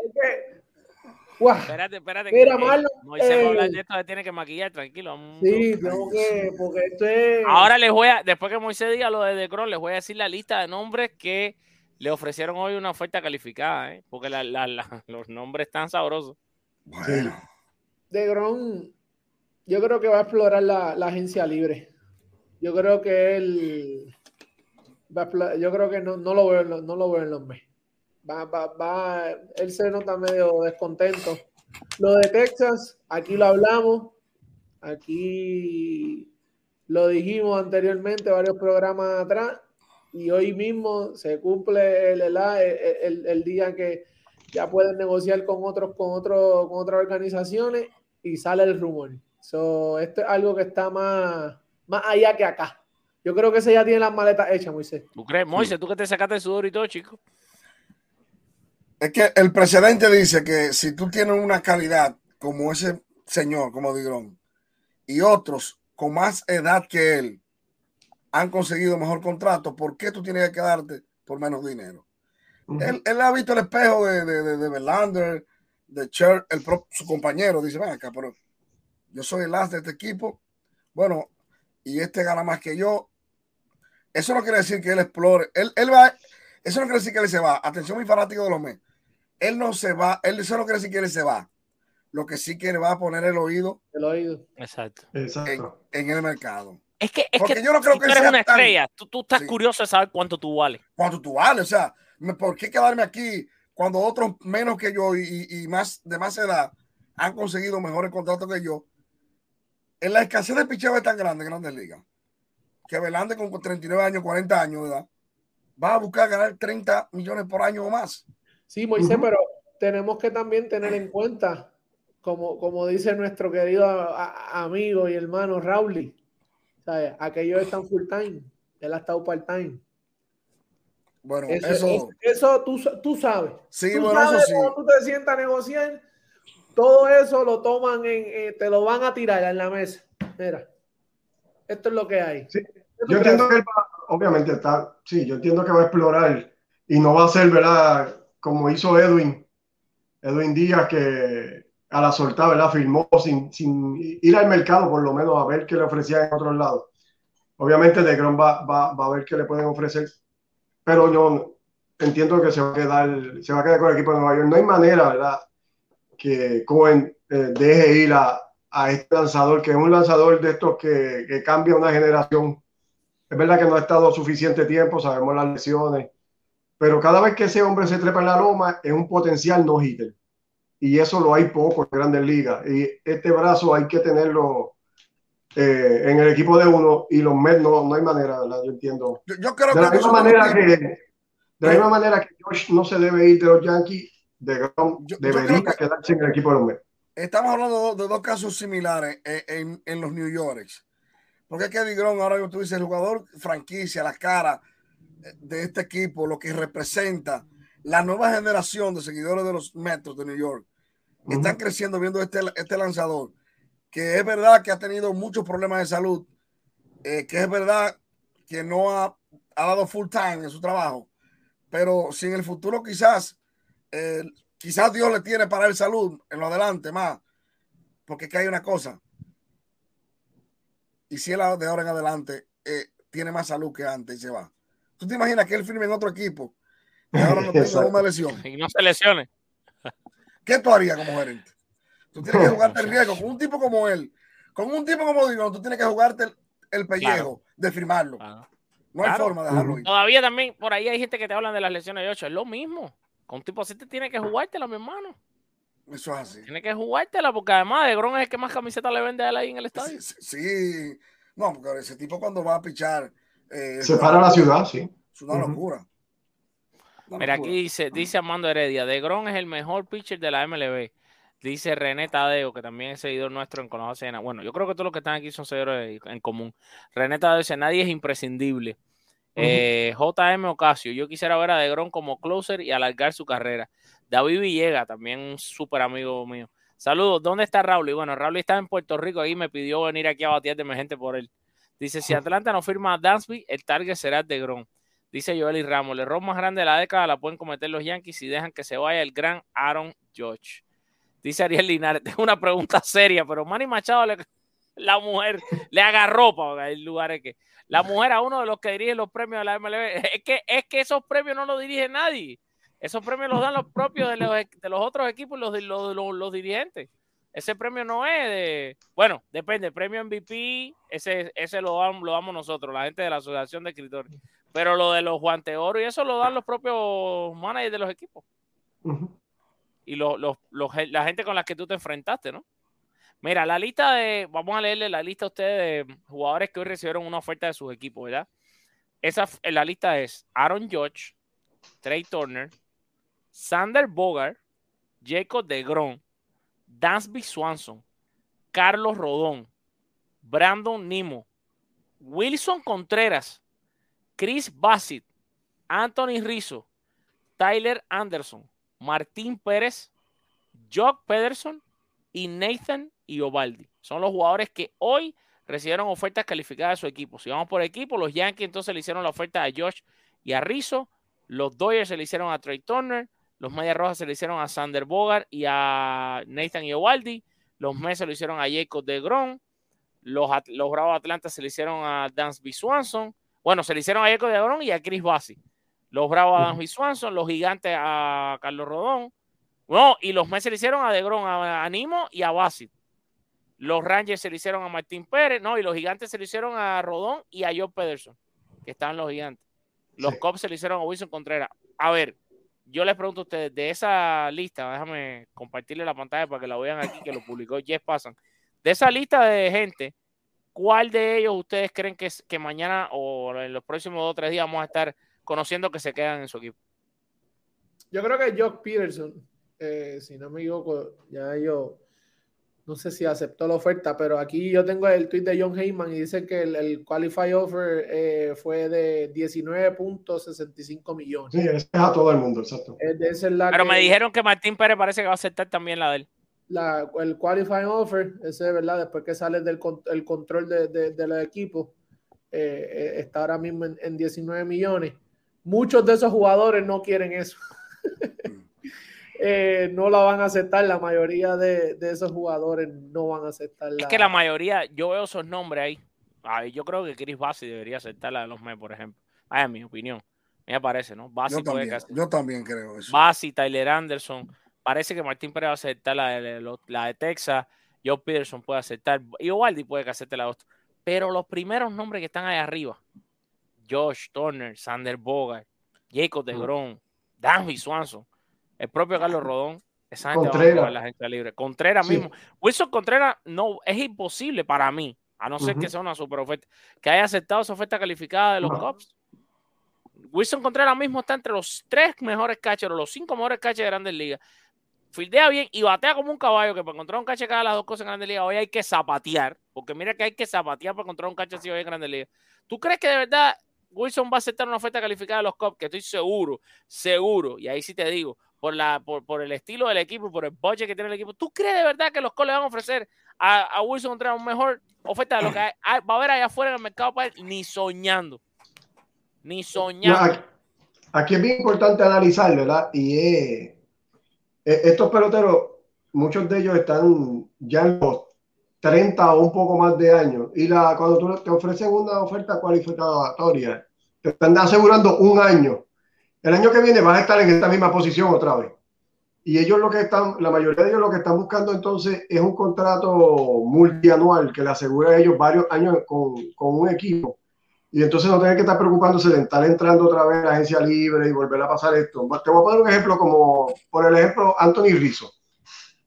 Espérate, espérate. Mira, Marlon. Moisés eh, hablar de esto, tiene que maquillar, tranquilo. Sí, tengo que, porque esto es. Ahora les voy a, después que Moisés diga lo de De Gron, les voy a decir la lista de nombres que le ofrecieron hoy una oferta calificada, ¿eh? porque los nombres están sabrosos. Bueno. De Gron, yo creo que va a explorar la, agencia libre. Yo creo que él va yo creo que no, lo veo, no lo veo en los meses. Va, va, va, él se nota medio descontento. Lo de Texas, aquí lo hablamos, aquí lo dijimos anteriormente, varios programas atrás y hoy mismo se cumple el, el, el, día que ya pueden negociar con otros, con otros, con otras organizaciones y sale el rumor. esto es algo que está más, más allá que acá. Yo creo que ese ya tiene las maletas hechas, Moisés. ¿Tú crees, Moisés? ¿Tú que te sacaste el sudor y todo, chico? Es que el presidente dice que si tú tienes una calidad como ese señor, como Digrón, y otros con más edad que él, han conseguido mejor contrato, ¿por qué tú tienes que quedarte por menos dinero? él, él, ha visto el espejo de, de, de, de Verlander, de Cher, el su compañero, dice, ven acá, pero yo soy el as de este equipo, bueno, y este gana más que yo. Eso no quiere decir que él explore, él, él va, eso no quiere decir que él se va. Atención, mi fanático de los mes. Él no se va, él eso no quiere decir que él se va. Lo que sí que va a poner el oído, el oído. Exacto. en el mercado. Es que, es que yo no creo que tú eres una estrella. Tú, tú estás curioso de saber cuánto tú vales. Cuánto tú vales. O sea, ¿por qué quedarme aquí cuando otros menos que yo y, y, más de más edad han conseguido mejores contratos que yo? En la escasez de picheo es tan grande en Grandes Ligas que Belande con 39 años, 40 años de edad, va a buscar ganar 30 millones por año o más. Sí, Moisés, pero tenemos que también tener en cuenta, como, como dice nuestro querido amigo y hermano Rauli, Aquellos están full time, él ha estado part time. Bueno, eso, eso, tú, tú, sabes. Sí, bueno, eso sí. Cuando tú te sientas a negociar, todo eso lo toman en, eh, te lo van a tirar en la mesa. Mira, esto es lo que hay. yo entiendo que obviamente está, sí, yo entiendo que va a explorar y no va a ser, ¿verdad? Como hizo Edwin, Edwin Díaz, que a la soltada, ¿verdad? Firmó sin, ir al mercado, por lo menos, a ver qué le ofrecían en otros lados. Obviamente, De va, a ver qué le pueden ofrecer, pero yo entiendo que se va a quedar, con el equipo de Nueva York. No hay manera, ¿verdad? Que Cohen eh, deje ir a, este lanzador, que es un lanzador de estos que, que cambia una generación. Es verdad que no ha estado suficiente tiempo, sabemos las lesiones, pero cada vez que ese hombre se trepa en la loma, es un potencial no hitter y eso lo hay poco en grandes ligas. Y este brazo hay que tenerlo eh, en el equipo de uno y los Mets no, no hay manera, ¿verdad? Yo entiendo. Yo, creo de la misma manera que de la misma manera que Josh no se debe ir de los Yankees, de Grom debería quedarse en el equipo de los Mets. Estamos hablando de, dos casos similares en, en, los New York. Porque es que Grom, ahora tú dices, el jugador franquicia, la cara de este equipo, lo que representa la nueva generación de seguidores de los Metros de New York están creciendo viendo este, este lanzador, que es verdad que ha tenido muchos problemas de salud, eh, que es verdad que no ha, ha dado full time en su trabajo, pero si en el futuro quizás, eh, quizás Dios le tiene para el salud en lo adelante más, porque es que hay una cosa, y si él de ahora en adelante eh, tiene más salud que antes y se va. ¿Tú te imaginas que él firme en otro equipo y ahora no tenga una lesión? Y no se lesione. ¿Qué tú harías como gerente? Tú tienes que jugarte el riesgo con un tipo como él. Con un tipo como digo, tú tienes que jugarte el, pellejo de firmarlo. No hay forma de dejarlo ir. Todavía también por ahí hay gente que te hablan de las lesiones de 8. Es lo mismo. Con un tipo así te tiene que jugártela, mi hermano. Eso es así. Tiene que jugártela porque además de Gron es el que más camiseta le vende a él ahí en el estadio. Sí, no, porque ese tipo cuando va a pichar. Eh, Se para la ciudad, sí. Es una locura. Mira, aquí dice, dice Armando Heredia, De Gron es el mejor pitcher de la MLB. Dice René Tadeo, que también es seguidor nuestro en Conoce Bueno, yo creo que todos los que están aquí son seguidores en común. René Tadeo dice, nadie es imprescindible. Eh, JM Ocasio, yo quisiera ver a De Gron como closer y alargar su carrera. David Villega, también un súper amigo mío. Saludos, ¿dónde está Raúl? Y bueno, Raúl está en Puerto Rico y me pidió venir aquí a batear de emergente por él. Dice, si Atlanta no firma a Dansby, el target será De Gron. Dice Joel y Ramos, el error más grande de la década la pueden cometer los Yankees y dejan que se vaya el gran Aaron George. Dice Ariel Linares, tengo una pregunta seria, pero Manny Machado, la mujer, le agarró para el lugar es que la mujer a uno de los que dirige los premios de la MLB, es que, es que esos premios no los dirige nadie. Esos premios los dan los propios de los, de los otros equipos, los, los, los, los dirigentes. Ese premio no es de, bueno, depende, premio MVP, ese, ese lo, damos, lo damos nosotros, la gente de la Asociación de Escritores. Pero lo de los guantes oro y eso lo dan los propios managers de los equipos y la gente con la que tú te enfrentaste, ¿no? Mira, la lista de, vamos a leerle la lista a ustedes de jugadores que hoy recibieron una oferta de sus equipos, ¿verdad? Esa, la lista es Aaron Judge, Trey Turner, Sander Bogart, Jacob DeGrom, Dansby Swanson, Carlos Rodón, Brandon Nimo, Wilson Contreras, Chris Bassett, Anthony Rizzo, Tyler Anderson, Martín Pérez, Jock Pederson y Nathan Iovaldi. Son los jugadores que hoy recibieron ofertas calificadas de su equipo. Si vamos por equipo, los Yankees entonces le hicieron la oferta a Josh y a Rizzo. Los Dodgers se le hicieron a Trey Turner. Los Medias Rojas se le hicieron a Sander Bogart y a Nathan Iovaldi. Los Mets se lo hicieron a Jacob de Gron. Los, los Bravos Atlanta se le hicieron a Dansby Swanson. Bueno, se le hicieron a Jacob de Gron y a Chris Bassi. Los Bravos a Dan Swanson, los Gigantes a Carlos Rodón. No, y los Mets se le hicieron a Degron, a, a Nimo y a Basit. Los Rangers se le hicieron a Martín Pérez, no, y los Gigantes se le hicieron a Rodón y a Joe Pederson, que están los Gigantes. Los Cubs se le hicieron a Wilson Contreras. A ver, yo les pregunto a ustedes, de esa lista, déjame compartirle la pantalla para que la vean aquí, que lo publicó Jeff Pasan. De esa lista de gente, ¿cuál de ellos ustedes creen que, que mañana o en los próximos dos o tres días vamos a estar conociendo que se quedan en su equipo. Yo creo que Jock Peterson, eh, si no me equivoco, ya yo no sé si aceptó la oferta, pero aquí yo tengo el tweet de John Heyman y dice que el, el Qualify Offer eh, fue de 19.65 millones. Sí, es a todo el mundo, exacto. pero me dijeron que Martín Pérez parece que va a aceptar también la de él. La, el Qualify Offer, ese es verdad, después que sale del el control de, de, del equipo, eh, está ahora mismo en, en 19 millones muchos de esos jugadores no quieren eso. Eh, no la van a aceptar, la mayoría de, esos jugadores no van a aceptar. Es que la mayoría, yo veo esos nombres ahí. yo creo que Chris Bassi debería aceptar la de los Mets, por ejemplo. Ay, en mi opinión. Me parece, ¿no? Bassi yo, también, yo también creo eso. Bassi, Tyler Anderson. Parece que Martín Pérez va a aceptar la de, la de Texas. Joe Peterson puede aceptar. Y Ovaldi puede que acepte la otra. Pero los primeros nombres que están ahí arriba, Josh Turner, Sander Bogart, Jacob de Gron, Danby Swanson, el propio Carlos Rodón. Esa gente va a la gente libre. Contreras mismo. Wilson Contreras no, es imposible para mí, a no ser que sea una super oferta, que haya aceptado esa oferta calificada de los Cubs. Wilson Contreras mismo está entre los tres mejores catchers, los cinco mejores catchers de Grandes Ligas. Fildea bien y batea como un caballo, que para encontrar un catcher cada las dos cosas en Grandes Ligas, hoy hay que zapatear, porque mira que hay que zapatear para encontrar un catcher así hoy en Grandes Ligas. ¿Tú crees que de verdad Wilson va a aceptar una oferta calificada de los Cubs, que estoy seguro, seguro, y ahí sí te digo, por, la, por, el estilo del equipo, por el budget que tiene el equipo, ¿tú crees de verdad que los Cubs le van a ofrecer a, Wilson contra una mejor oferta de lo que va a haber allá afuera en el mercado para él? Ni soñando. Ni soñar. aquí, es bien importante analizar, ¿verdad? Y estos peloteros, muchos de ellos están ya en los 30 o un poco más de años. Y la, cuando tú te ofrecen una oferta cualificatoria, te están asegurando un año. El año que viene vas a estar en esta misma posición otra vez. Y ellos lo que están, la mayoría de ellos lo que están buscando entonces es un contrato multianual que le asegura a ellos varios años con, con un equipo. Y entonces no tienen que estar preocupándose de estar entrando otra vez a agencia libre y volver a pasar esto. Te voy a poner un ejemplo como, por el ejemplo, Anthony Rizzo,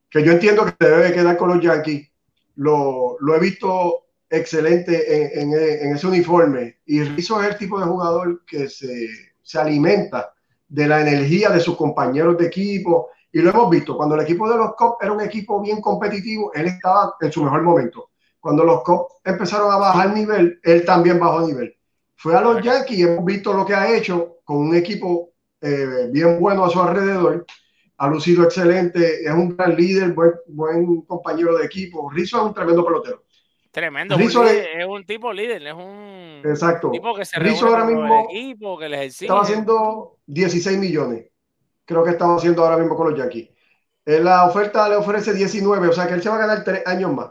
que yo entiendo que debe quedar con los Yankees. Lo, lo he visto excelente en, en, en, ese uniforme. Y Rizzo es el tipo de jugador que se, se alimenta de la energía de sus compañeros de equipo y lo hemos visto, cuando el equipo de los Cubs era un equipo bien competitivo, él estaba en su mejor momento. Cuando los Cubs empezaron a bajar nivel, él también bajó nivel. Fue a los Yankees y hemos visto lo que ha hecho con un equipo eh, bien bueno a su alrededor. Ha lucido excelente, es un gran líder, buen, buen compañero de equipo. Rizzo es un tremendo pelotero. Tremendo, Rizzo es un tipo líder, es un exacto. tipo que se Rizzo ahora mismo equipo, que les estaba haciendo 16 millones creo que estamos haciendo ahora mismo con los Yankees. Eh, la oferta le ofrece 19, o sea que él se va a ganar tres años más.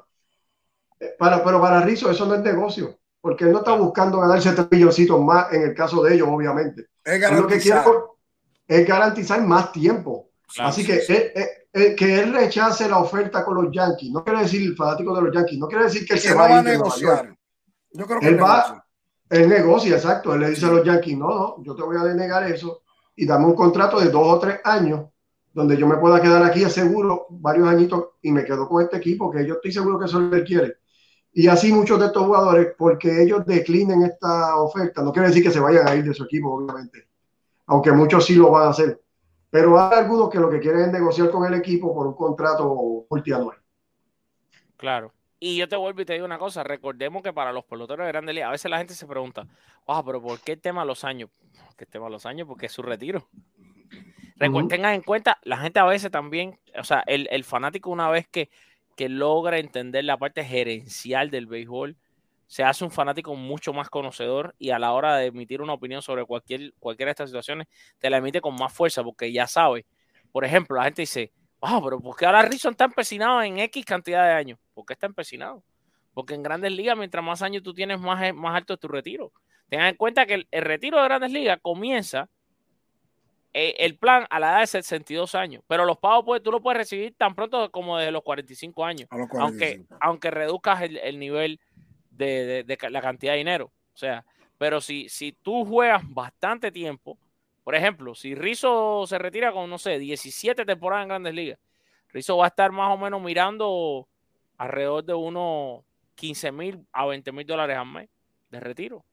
Eh, para, pero para Rizzo eso no es negocio, porque él no está buscando ganarse tres milloncitos más en el caso de ellos, obviamente. Es lo que quiere es garantizar más tiempo. Así que eh, que él rechace la oferta con los Yankees, no quiere decir el fanático de los Yankees, no quiere decir que él se va, a negociar. Yo creo que él va, él negocia, exacto. Él le dice a los Yankees, no, no, yo te voy a denegar eso y dame un contrato de dos o tres años donde yo me pueda quedar aquí seguro varios añitos y me quedo con este equipo que yo estoy seguro que eso le quiere. Y así muchos de estos jugadores, porque ellos declinen esta oferta, no quiere decir que se vayan a ir de su equipo, obviamente, aunque muchos sí lo van a hacer. Pero hay algunos que lo que quieren es negociar con el equipo por un contrato multianual. Claro. Y yo te vuelvo y te digo una cosa, recordemos que para los peloteros de Grandes Ligas, a veces la gente se pregunta, ah, pero ¿por qué el tema de los años? ¿Qué tema de los años? Porque es su retiro. Tengan en cuenta, la gente a veces también, o sea, el, fanático una vez que, que logra entender la parte gerencial del béisbol, se hace un fanático mucho más conocedor y a la hora de emitir una opinión sobre cualquier, cualquiera de estas situaciones, te la emite con más fuerza porque ya sabe. Por ejemplo, la gente dice, Ah, pero ¿por qué ahora Rizzo está empecinado en X cantidad de años? ¿Por qué está empecinado? Porque en grandes ligas, mientras más años tú tienes, más, más alto es tu retiro. Tengan en cuenta que el, retiro de grandes ligas comienza eh, el plan a la edad de 62 años, pero los pagos pues, tú lo puedes recibir tan pronto como desde los 45 años, Aunque, aunque reduzcas el, nivel de, la cantidad de dinero. O sea, pero si, si tú juegas bastante tiempo, por ejemplo, si Rizzo se retira con, no sé, 17 temporadas en grandes ligas, Rizzo va a estar más o menos mirando alrededor de unos 15 mil a 20 mil dólares al mes de retiro.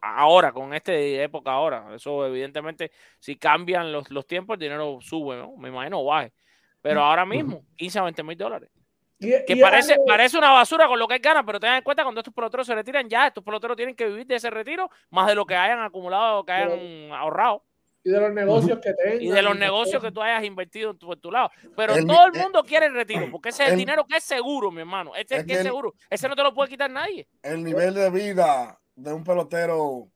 Ahora, con esta época ahora. Eso evidentemente, si cambian los, los tiempos, el dinero sube, ¿no? Me imagino baje. Pero ahora mismo, 15 a 20 mil dólares que parece, parece una basura con lo que hay ganas, pero tengan en cuenta cuando estos peloteros se retiran, ya estos peloteros tienen que vivir de ese retiro más de lo que hayan acumulado o que hayan ahorrado. Y de los negocios que tengan. Y de los negocios que tú hayas invertido en tu, lado. Pero todo el mundo quiere el retiro, porque ese es el, dinero que es seguro, mi hermano. Este es que es seguro. Ese no te lo puede quitar nadie. El nivel de vida de un pelotero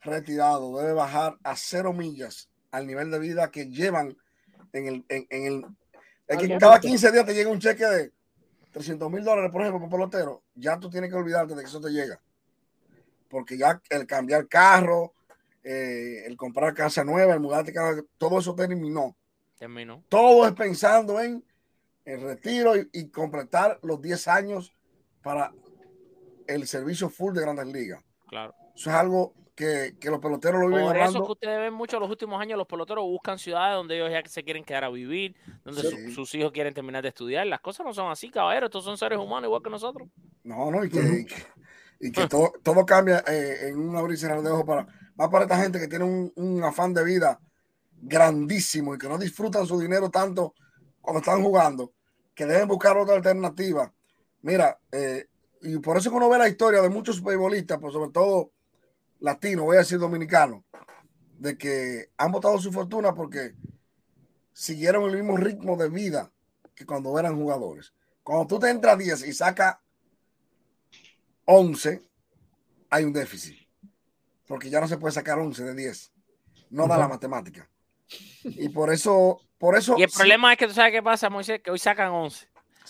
retirado debe bajar a cero millas al nivel de vida que llevan en el. En, el que cada 15 días te llega un cheque de 300 mil dólares, por ejemplo, por pelotero, ya tú tienes que olvidarte de que eso te llega. Porque ya el cambiar carro, eh, el comprar casa nueva, el mudarte casa, todo eso terminó. Terminó. Todo es pensando en el retiro y, completar los 10 años para el servicio full de Grandes Ligas. Claro. Eso es algo que, los peloteros lo viven Por eso que ustedes ven mucho los últimos años, los peloteros buscan ciudades donde ellos ya se quieren quedar a vivir, donde sus hijos quieren terminar de estudiar. Las cosas no son así, caballero. Estos son seres humanos igual que nosotros. No, no, y que, y que, todo, todo, cambia eh, en un abrir y cerrar de ojos para, más para esta gente que tiene un, un, afán de vida grandísimo y que no disfrutan su dinero tanto cuando están jugando, que deben buscar otra alternativa. Mira, eh, y por eso que uno ve la historia de muchos beisbolistas, pues sobre todo latino, voy a decir dominicano, de que han votado su fortuna porque siguieron el mismo ritmo de vida que cuando eran jugadores. Cuando tú te entras 10 y sacas 11, hay un déficit. porque ya no se puede sacar 11 de 10. No da la matemática. Y por eso, por eso. Y el problema es que tú sabes qué pasa, Moisés, que hoy sacan 11.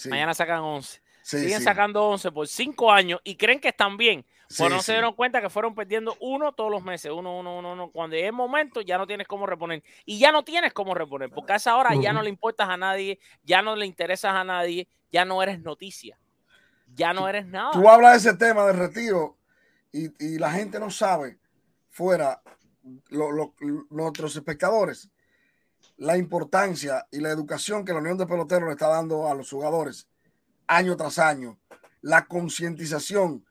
Mañana sacan 11. Siguen sacando 11 por 5 años y creen que están bien. Pues no se dieron cuenta que fueron perdiendo uno todos los meses, uno, uno, uno, uno. Cuando es momento, ya no tienes cómo reponer. Y ya no tienes cómo reponer, porque a esa hora ya no le importas a nadie, ya no le interesas a nadie, ya no eres noticia, ya no eres nada. Tú hablas de ese tema de retiro y, y la gente no sabe, fuera, nuestros espectadores, la importancia y la educación que la Unión de Peloteros le está dando a los jugadores año tras año, la concientización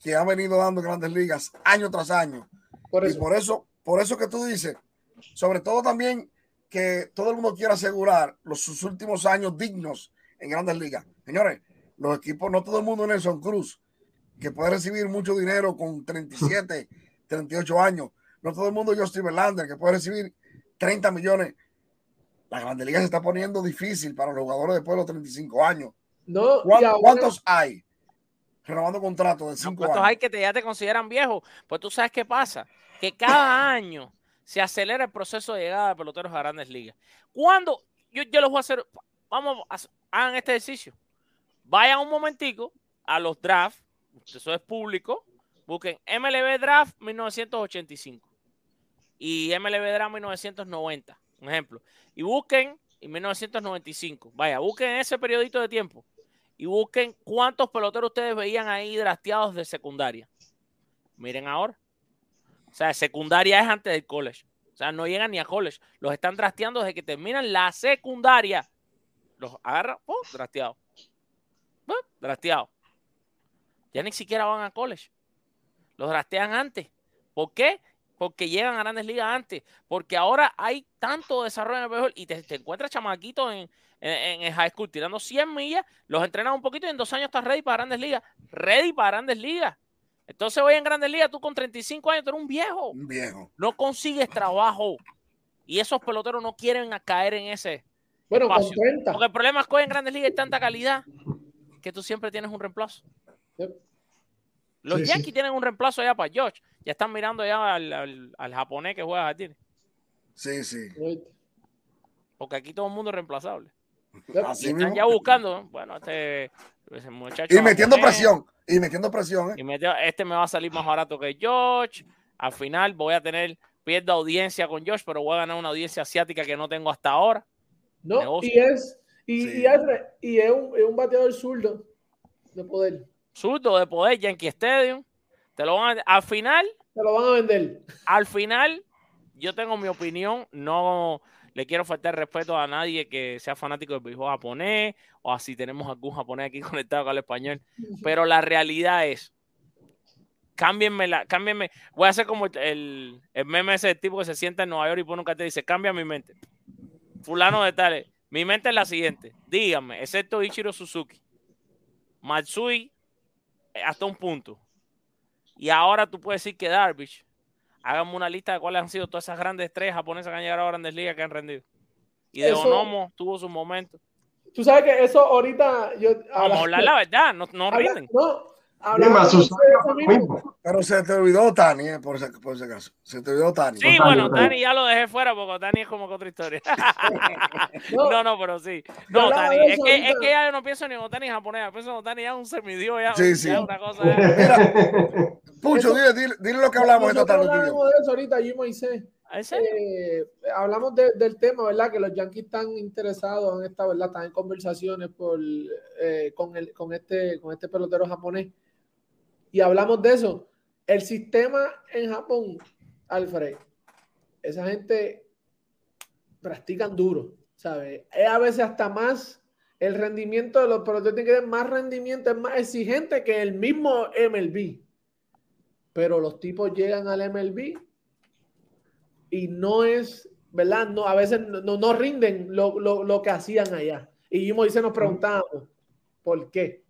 que ha venido dando grandes ligas año tras año. Por eso. Y por eso, por eso que tú dices, sobre todo también que todo el mundo quiere asegurar los sus últimos años dignos en grandes ligas. Señores, los equipos, no todo el mundo Nelson Cruz, que puede recibir mucho dinero con 37, 38 años. No todo el mundo Justin Verlander, que puede recibir 30 millones. La Grandes Liga se está poniendo difícil para los jugadores después de los 35 años. No, ¿Cuántos hay? renovando contratos de cinco ¿Cuántos hay que te, ya te consideran viejo? Pues tú sabes qué pasa, que cada año se acelera el proceso de llegada de peloteros a grandes ligas. Cuando yo, yo los voy a hacer, vamos, a, hagan este ejercicio. Vayan un momentico a los drafts, eso es público, busquen MLB Draft 1985 y MLB Draft 1990, un ejemplo, y busquen en 1995, vaya, busquen ese periodito de tiempo y busquen cuántos peloteros ustedes veían ahí drafteados de secundaria. Miren ahora. O sea, secundaria es antes del college. O sea, no llegan ni a college. Los están drafteando desde que terminan la secundaria. Los agarran, ¡pum! drafteados. Drafteados. Ya ni siquiera van a college. Los draftean antes. ¿Por qué? Porque llegan a grandes ligas antes. Porque ahora hay tanto desarrollo en el béisbol y te, te encuentras chamaquitos en, en, high school tirando 100 millas, los entrenas un poquito y en dos años estás ready para grandes ligas. Ready para grandes ligas. Entonces hoy en grandes ligas, tú con 35 años, tú eres un viejo. Un viejo. No consigues trabajo. Y esos peloteros no quieren caer en ese. Bueno, Porque el problema es que hoy en grandes ligas hay tanta calidad que tú siempre tienes un reemplazo. Los Yankees tienen un reemplazo allá para George. Ya están mirando ya al, japonés que juega a. Sí, sí. Porque aquí todo el mundo es reemplazable están ya buscando, bueno, este muchacho. Y metiendo presión, y metiendo presión. ¿eh? Y este me va a salir más barato que George. Al final voy a tener, pierdo audiencia con George, pero voy a ganar una audiencia asiática que no tengo hasta ahora. No, y es, y, y, es, un, es un bateador zurdo de poder. Zurdo de poder, Yankee Stadium. Te lo van a, al final. Te lo van a vender. Al final, yo tengo mi opinión, no le quiero faltar respeto a nadie que sea fanático del béisbol japonés o así tenemos algún japonés aquí conectado con el español. Pero la realidad es, cámbienme la, cámbienme. Voy a hacer como el, el meme ese tipo que se sienta en Nueva York y pone un cartel y dice, cambia mi mente. Fulano de tal. Mi mente es la siguiente. Díganme, excepto Ichiro Suzuki, Matsui, eh, hasta un punto. Y ahora tú puedes decir que Darvish háganme una lista de cuáles han sido todas esas grandes estrellas japonesas que han llegado a grandes ligas que han rendido. Y de Onomo tuvo sus momentos. Tú sabes que eso ahorita. Yo, Vamos a hablar la verdad, no, no rinden. No, pero se te olvidó Tani, eh, por, ese, por, ese, caso. Se te olvidó Tani. Sí, bueno, Tani ya lo dejé fuera porque Tani es como que otra historia. no, no, pero sí. No, Tani, es que, es que ya yo no pienso ni en Otani japonés, pienso en Otani ya un semidio, ya, sí, sí. una cosa. Mira, Pucho, dile, dile, dile, lo que hablamos esta tarde. Hablamos de eso ahorita, yo Moisés. Eh, hablamos de, del tema, ¿verdad? Que los Yankees están interesados en esta, ¿verdad? Están en conversaciones por, eh, con, el, con, este, con este pelotero japonés y hablamos de eso. El sistema en Japón, Alfred, esa gente practican duro, ¿sabes? Es a veces hasta más el rendimiento de los peloteros tiene que tener más rendimiento, es más exigente que el mismo MLB. Pero los tipos llegan al MLB y no es, ¿verdad? No, a veces no, no rinden lo, lo, lo, que hacían allá. Y yo dice, nos preguntamos, ¿por qué?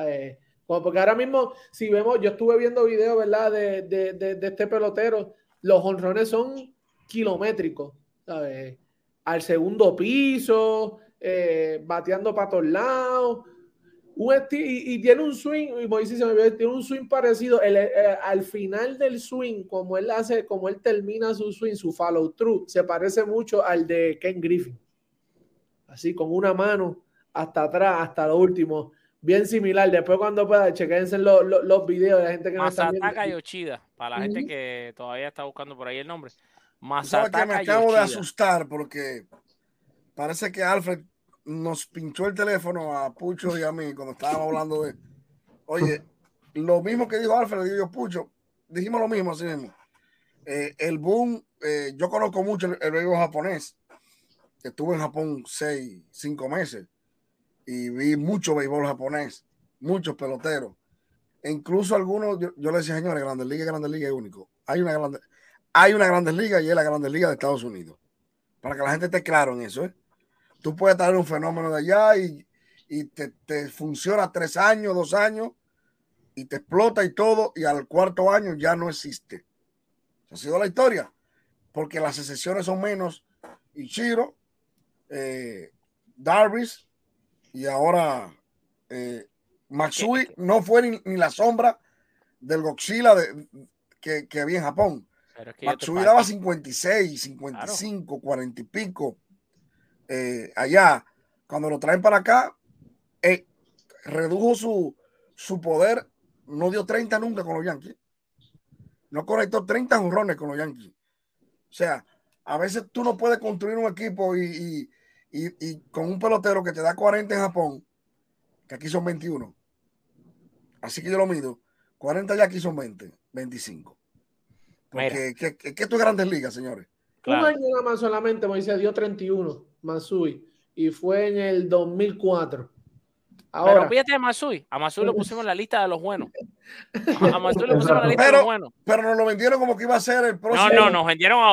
Eh, porque ahora mismo, si vemos, yo estuve viendo videos, ¿verdad? De, de, de, este pelotero, los honrones son kilométricos, ¿sabes? Al segundo piso, eh, bateando para todos lados. y, tiene un swing, y Moisés se me tiene un swing parecido. Eh, al final del swing, como él hace, como él termina su swing, su follow through, se parece mucho al de Ken Griffin. Así, con una mano hasta atrás, hasta lo último. Bien similar. Después, cuando pueda, chequense los, los, videos de la gente que no está viendo. Yoshida, para la gente que todavía está buscando por ahí el nombre. Masataka que me acabo de asustar porque parece que Alfred nos pinchó el teléfono a Pucho y a mí cuando estábamos hablando de, oye, lo mismo que dijo Alfred, digo yo, Pucho, dijimos lo mismo así mismo. Eh, el boom, eh, yo conozco mucho el, el japonés. Estuve en Japón seis, cinco meses y vi mucho béisbol japonés, muchos peloteros. E incluso algunos, yo, le decía, señores, Grandes Ligas, Grandes Ligas es único. Hay una grande, hay una Grandes Ligas y es la Grandes Liga de Estados Unidos. Para que la gente esté claro en eso, ¿eh? Tú puedes traer un fenómeno de allá y, te, funciona tres años, dos años, y te explota y todo, y al cuarto año ya no existe. Ha sido la historia, porque las excepciones son menos. Ichiro, eh, Darvis y ahora eh, Matsui no fue ni, la sombra del Godzilla de, que, había en Japón. Matsui daba 56, 55, 40 y pico. Eh, allá, cuando lo traen para acá, eh, redujo su, su poder, no dio 30 nunca con los Yankees. No conectó 30 jurrones con los Yankees. O sea, a veces tú no puedes construir un equipo y, con un pelotero que te da 40 en Japón, que aquí son 21. Así que yo lo mido. 40 ya aquí son 20, 25. Porque que, que, tú grandes ligas, señores. Un año nada más solamente, Moisés dio 31. Masui y fue en el 2004. Ahora, pero fíjate a Masui, a Masui lo pusimos en la lista de los buenos. A Masui lo pusimos en la lista de los buenos. Pero nos lo vendieron como que iba a ser el próximo. No, no, nos vendieron a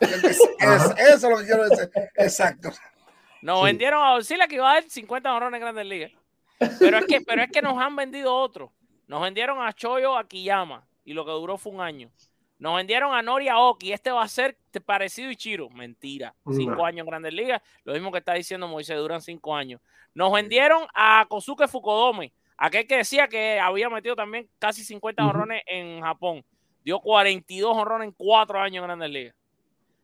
Eso es lo que quiero decir. Exacto. Nos vendieron a Oscila que iba a dar 50 honrones en Grandes Ligas. Pero es que, pero es que nos han vendido otro. Nos vendieron a Choyo a Kiyama y lo que duró fue un año. Nos vendieron a Nori Oki. Este va a ser parecido a Ichiro. Mentira. Cinco años en Grandes Ligas. Lo mismo que está diciendo Moisés, duran cinco años. Nos vendieron a Kosuke Fukodome. Aquel que decía que había metido también casi 50 honrones en Japón. Dio 42 honrones en cuatro años en Grandes Ligas.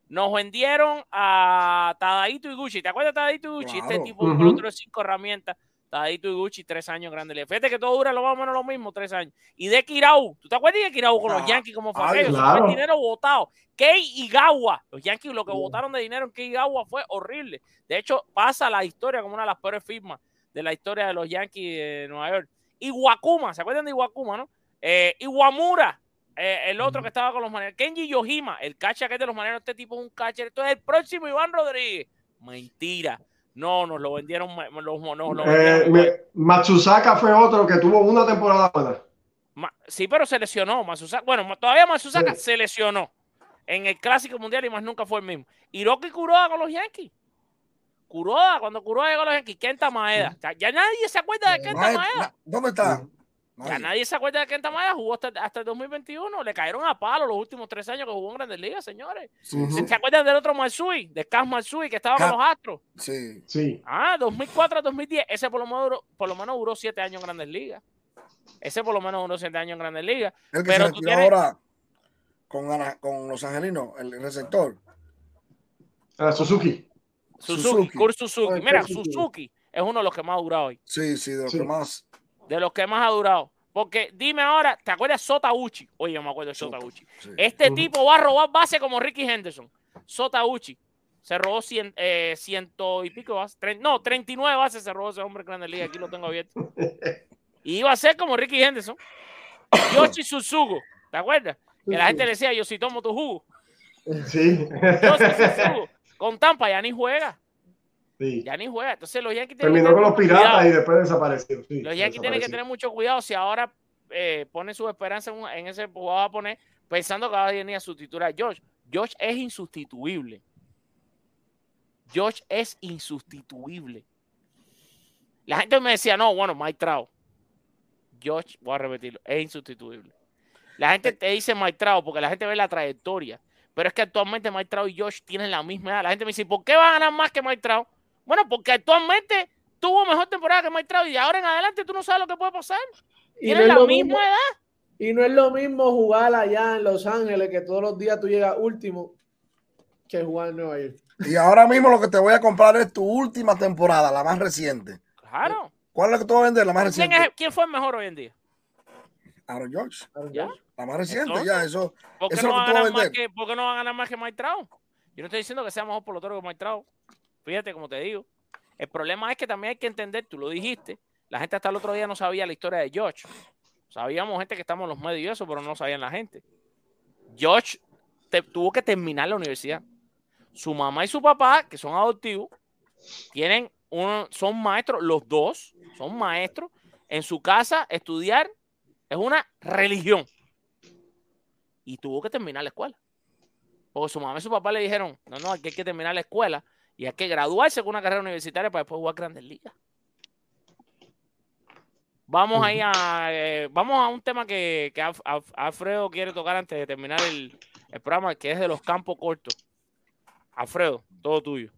Nos vendieron a Tadaito Iguchi. ¿Te acuerdas de Tadaito Iguchi? Este tipo con otro de cinco herramientas Tadito Iguchi, tres años grande. Fíjate que todo dura lo más o menos lo mismo, tres años. Y de Kirau, ¿tú te acuerdas de Kirau con los Yankees como fue? Claro. dinero votado. Kei Igawa, los Yankees lo que votaron de dinero en Kei Igawa fue horrible. De hecho, pasa la historia como una de las peores firmas de la historia de los Yankees de Nueva York. Iwakuma, ¿se acuerdan de Iwakuma, no? Eh, Iwamura, eh, el otro que estaba con los maneros. Kenji Yohima, el catcher que es de los maneros, este tipo es un catcher. Esto es el próximo Iván Rodríguez. Mentira. No, nos lo vendieron. Los, no, eh, Matsusaka fue otro que tuvo una temporada buena. sí, pero se lesionó. Matsusaka, bueno, todavía Matsusaka se lesionó en el Clásico Mundial y más nunca fue el mismo. Hiroki Kuroda con los Yankees. Kuroda, cuando Kuroda llegó a los Yankees, Kenta Maeda. Ya, nadie se acuerda de Kenta Maeda. ¿Dónde está? Ya nadie se acuerda de Kenta Maeda, jugó hasta, hasta, el 2021. Le cayeron a palo los últimos tres años que jugó en Grandes Ligas, señores. ¿Se acuerdan del otro Matsui? De Kaz Matsui, que estaba con los Astros. Sí. sí. Ah, 2004 a 2010. Ese por lo, menos duró, por lo menos duró siete años en Grandes Ligas. Ese por lo menos duró siete años en Grandes Ligas. El que Pero se ahora con, con los angelinos, el receptor. Ah, Suzuki. Suzuki, Suzuki. Suzuki. Mira, Suzuki es uno de los que más ha durado hoy. Sí, sí, de los que más de los que más ha durado. Porque dime ahora, ¿te acuerdas de Sotauchi? Oye, yo me acuerdo de Sotauchi. Este tipo va a robar base como Ricky Henderson. Sotauchi. Se robó cien, eh, ciento y pico bases. no, 39 bases se robó ese hombre en Grande Liga. Aquí lo tengo abierto. Y iba a ser como Ricky Henderson. Yoshi Suzugo. ¿Te acuerdas? Que la gente le decía, yo si tomo tu jugo. Sí. Yoshi Suzugo. Con Tampa ya ni juega. Ya ni juega. Entonces los Yankees Terminó con los piratas y después desapareció. los Yankees tienen que tener mucho cuidado si ahora eh, pone su esperanza en, ese jugador a poner pensando que va a venir a sustituir a Josh. Josh es insustituible. Josh es insustituible. La gente me decía, no, bueno, Mike Trout. Josh, voy a repetirlo, es insustituible. La gente te dice Mike Trout porque la gente ve la trayectoria. Pero es que actualmente Mike Trout y Josh tienen la misma edad. La gente me dice, ¿por qué va a ganar más que Mike Trout? Bueno, porque actualmente tuvo mejor temporada que Mike Trout y ahora en adelante tú no sabes lo que puede pasar. Tienen la misma edad. Y no es lo mismo jugar allá en Los Ángeles, que todos los días tú llegas último, que jugar en Nueva York. Y ahora mismo lo que te voy a comprar es tu última temporada, la más reciente. Claro. ¿Cuál es la que tú vas a vender? La más reciente. ¿Quién, fue el mejor hoy en día? Aaron George. ¿Ya? La más reciente, ya, eso. ¿por qué, eso no es lo que tú vas a vender. que, ¿Por qué no va a ganar más que Mike Trout? Yo no estoy diciendo que sea mejor por lo que Mike Trout. Fíjate, como te digo. El problema es que también hay que entender, tú lo dijiste, la gente hasta el otro día no sabía la historia de George. Sabíamos gente que estamos en los medios y eso, pero no sabían la gente. George tuvo que terminar la universidad. Su mamá y su papá, que son adoptivos, tienen uno, son maestros, los dos son maestros. En su casa, estudiar es una religión. Y tuvo que terminar la escuela. Porque su mamá y su papá le dijeron, no, no, aquí hay que terminar la escuela y hay que graduarse con una carrera universitaria para después jugar grandes ligas. Vamos ahí a, eh, vamos a un tema que, que Alf- Alf- Alfredo quiere tocar antes de terminar el, el programa, que es de los campos cortos. Alfredo, todo tuyo.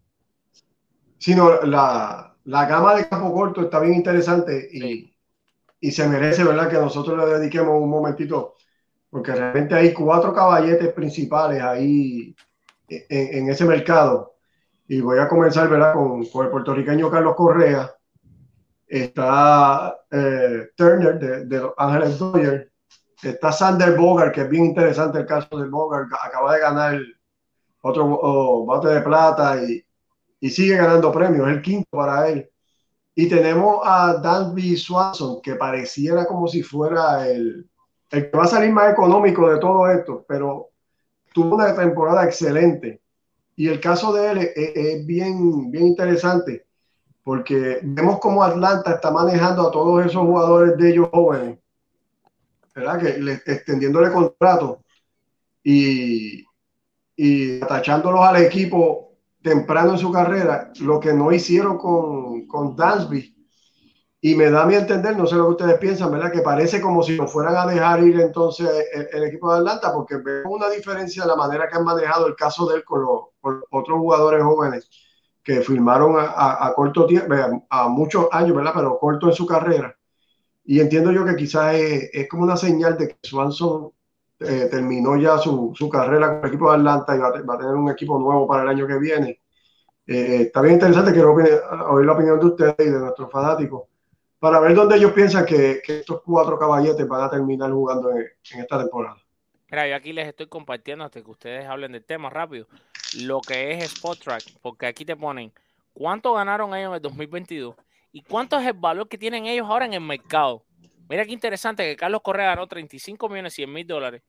Sino la, la gama de campo corto está bien interesante y, Sí. y se merece, ¿verdad? Que nosotros le dediquemos un momentito, porque realmente hay cuatro caballetes principales ahí en, en ese mercado. Y voy a comenzar, ¿verdad? Con, el puertorriqueño Carlos Correa. Está eh, Turner de, de Los Ángeles Dodgers. Está Sander Bogart, que es bien interesante el caso de Bogart. Acaba de ganar otro oh, bate de plata y, y sigue ganando premios, es el quinto para él. Y tenemos a Dansby Swanson, que pareciera como si fuera el, el que va a salir más económico de todo esto, pero tuvo una temporada excelente. Y el caso de él es, bien, bien interesante, porque vemos cómo Atlanta está manejando a todos esos jugadores de ellos jóvenes, ¿verdad? Que le, extendiéndole contrato y, y atachándolos al equipo temprano en su carrera, lo que no hicieron con, con Dansby. Y me da a mi entender, no sé lo que ustedes piensan, ¿verdad? Que parece como si lo fueran a dejar ir entonces el, equipo de Atlanta, porque vemos una diferencia en la manera que han manejado el caso de él con, los, otros jugadores jóvenes que firmaron a, a- corto tiempo, a, muchos años, ¿verdad? Pero corto en su carrera. Y entiendo yo que quizás es, es como una señal de que Swanson eh, terminó ya su, su carrera con el equipo de Atlanta y va a, tener un equipo nuevo para el año que viene. Eh, está bien interesante, quiero oír la opinión de ustedes y de nuestros fanáticos para ver dónde ellos piensan que, estos cuatro caballetes van a terminar jugando en, esta temporada. Mira, yo aquí les estoy compartiendo hasta que ustedes hablen del tema rápido. Lo que es Spot Track, porque aquí te ponen cuánto ganaron ellos en el 2022 y cuánto es el valor que tienen ellos ahora en el mercado. Mira qué interesante que Carlos Correa ganó 35 millones 100 mil dólares,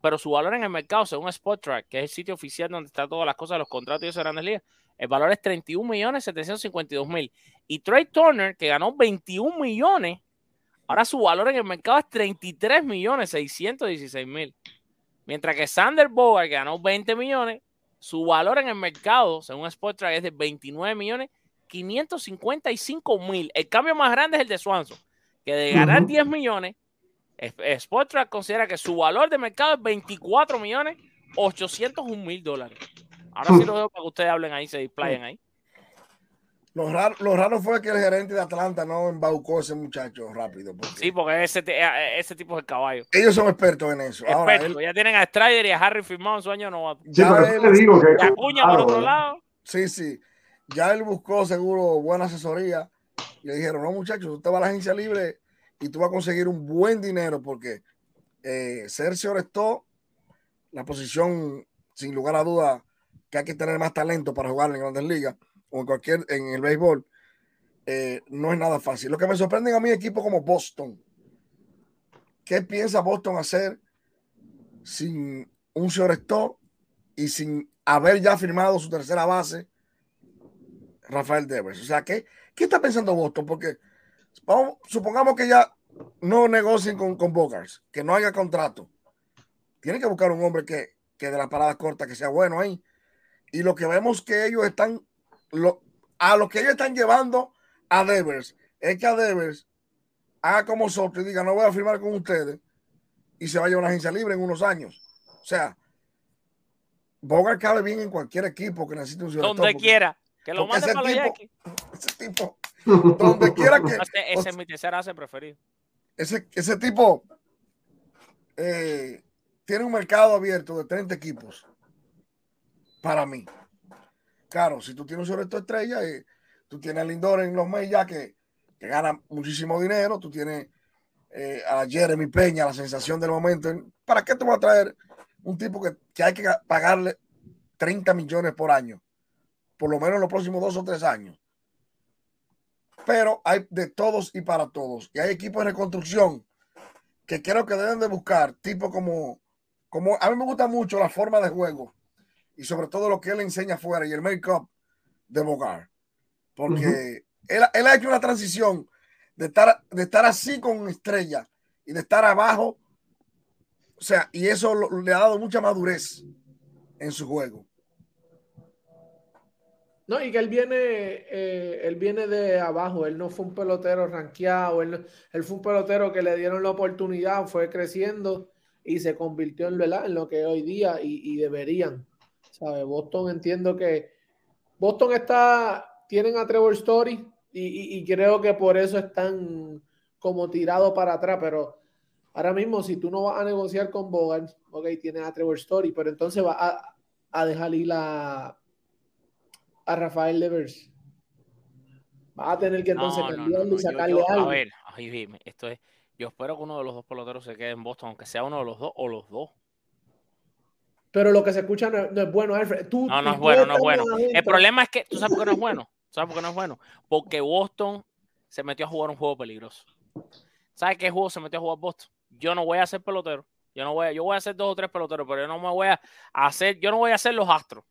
pero su valor en el mercado, según Spot Track, que es el sitio oficial donde están todas las cosas, los contratos y esas grandes ligas, el valor es 31 millones 752 mil. Y Trey Turner, que ganó 21 millones, ahora su valor en el mercado es 33 millones 616 mil. Mientras que Sander Bogart, que ganó 20 millones, su valor en el mercado, según Spotrac, es de 29 millones 555 mil. El cambio más grande es el de Swanson, que de ganar Ujú. 10 millones, Spotrac considera que su valor de mercado es 24 millones 801 mil dólares. Ahora sí lo dejo para que ustedes hablen ahí, se displayen ahí. Lo raro, lo raro fue que el gerente de Atlanta no embaucó a ese muchacho rápido. porque Sí, porque ese, te- eh, ese tipo es el caballo. Ellos son expertos en eso. Ahora, Experto, él- ya tienen a Strider y a Harry firmado en su año novato. Sí, ya pero él- digo que Y a Acuña por otro lado. Sí, sí. Ya él buscó seguro buena asesoría. Y le dijeron, no, muchachos, usted va a la agencia libre y tú vas a conseguir un buen dinero porque eh, Sergio Restó, la posición, sin lugar a duda, que hay que tener más talento para jugar en grandes ligas o en cualquier, en el béisbol, eh, no es nada fácil. Lo que me sorprende a mí equipo como Boston. ¿Qué piensa Boston hacer sin un Restó y sin haber ya firmado su tercera base, Rafael Devers. O sea, ¿qué, qué está pensando Boston? Porque supongamos que ya no negocien con, con que no haya contrato. Tienen que buscar un hombre que, que de la parada corta, que sea bueno ahí. Y lo que vemos que ellos están, lo, a lo que ellos están llevando a Devers, es que a Devers haga como Soto y diga, no voy a firmar con ustedes, y se vaya a una agencia libre en unos años. O sea, Bogart cabe bien en cualquier equipo que necesite un Donde quiera. Que lo mande ese para los tipo-. Ese tipo, Donde quiera que. Ese, es mi tercera base preferido. Ese, ese tipo eh, tiene un mercado abierto de 30 equipos. Para mí. Claro, si tú tienes un sobre estrella, y tú tienes a Lindor en los Mets ya que, que, gana muchísimo dinero, tú tienes eh, a Jeremy Peña, la sensación del momento. ¿Para qué te voy a traer un tipo que, que hay que pagarle 30 millones por año? Por lo menos en los próximos dos o tres años pero hay de todos y para todos. Y hay equipos de reconstrucción que creo que deben de buscar, tipo como, como a mí me gusta mucho la forma de juego y sobre todo lo que él enseña afuera y el make-up de Bogar. Porque él, él, ha hecho una transición de estar, de estar así con estrella y de estar abajo. O sea, y eso le ha dado mucha madurez en su juego. No, y que él viene, eh, él viene de abajo, él no fue un pelotero rankeado, él, fue un pelotero que le dieron la oportunidad, fue creciendo y se convirtió en, en lo que hoy día y, deberían. ¿Sabe? Boston entiendo que Boston está, tienen a Trevor Story y, creo que por eso están como tirados para atrás, pero ahora mismo si tú no vas a negociar con Bogart, ok, tienes a Trevor Story, pero entonces vas a, a dejar ir la a Rafael Devers. Va a tener que entonces cambiarlo y sacarle algo. A ver, esto es. Yo espero que uno de los dos peloteros se quede en Boston, aunque sea uno de los dos o los dos. Pero lo que se escucha no, es bueno, Alfred. Tú, no, no es bueno, no es bueno. El problema es que, ¿tú sabes por qué no es bueno? ¿Sabes por qué no es bueno? Porque Boston se metió a jugar un juego peligroso. ¿Sabes qué juego se metió a jugar Boston? Yo no voy a ser pelotero. Yo no voy a, yo voy a hacer dos o tres peloteros, pero yo no me voy a hacer, yo no voy a hacer los astros.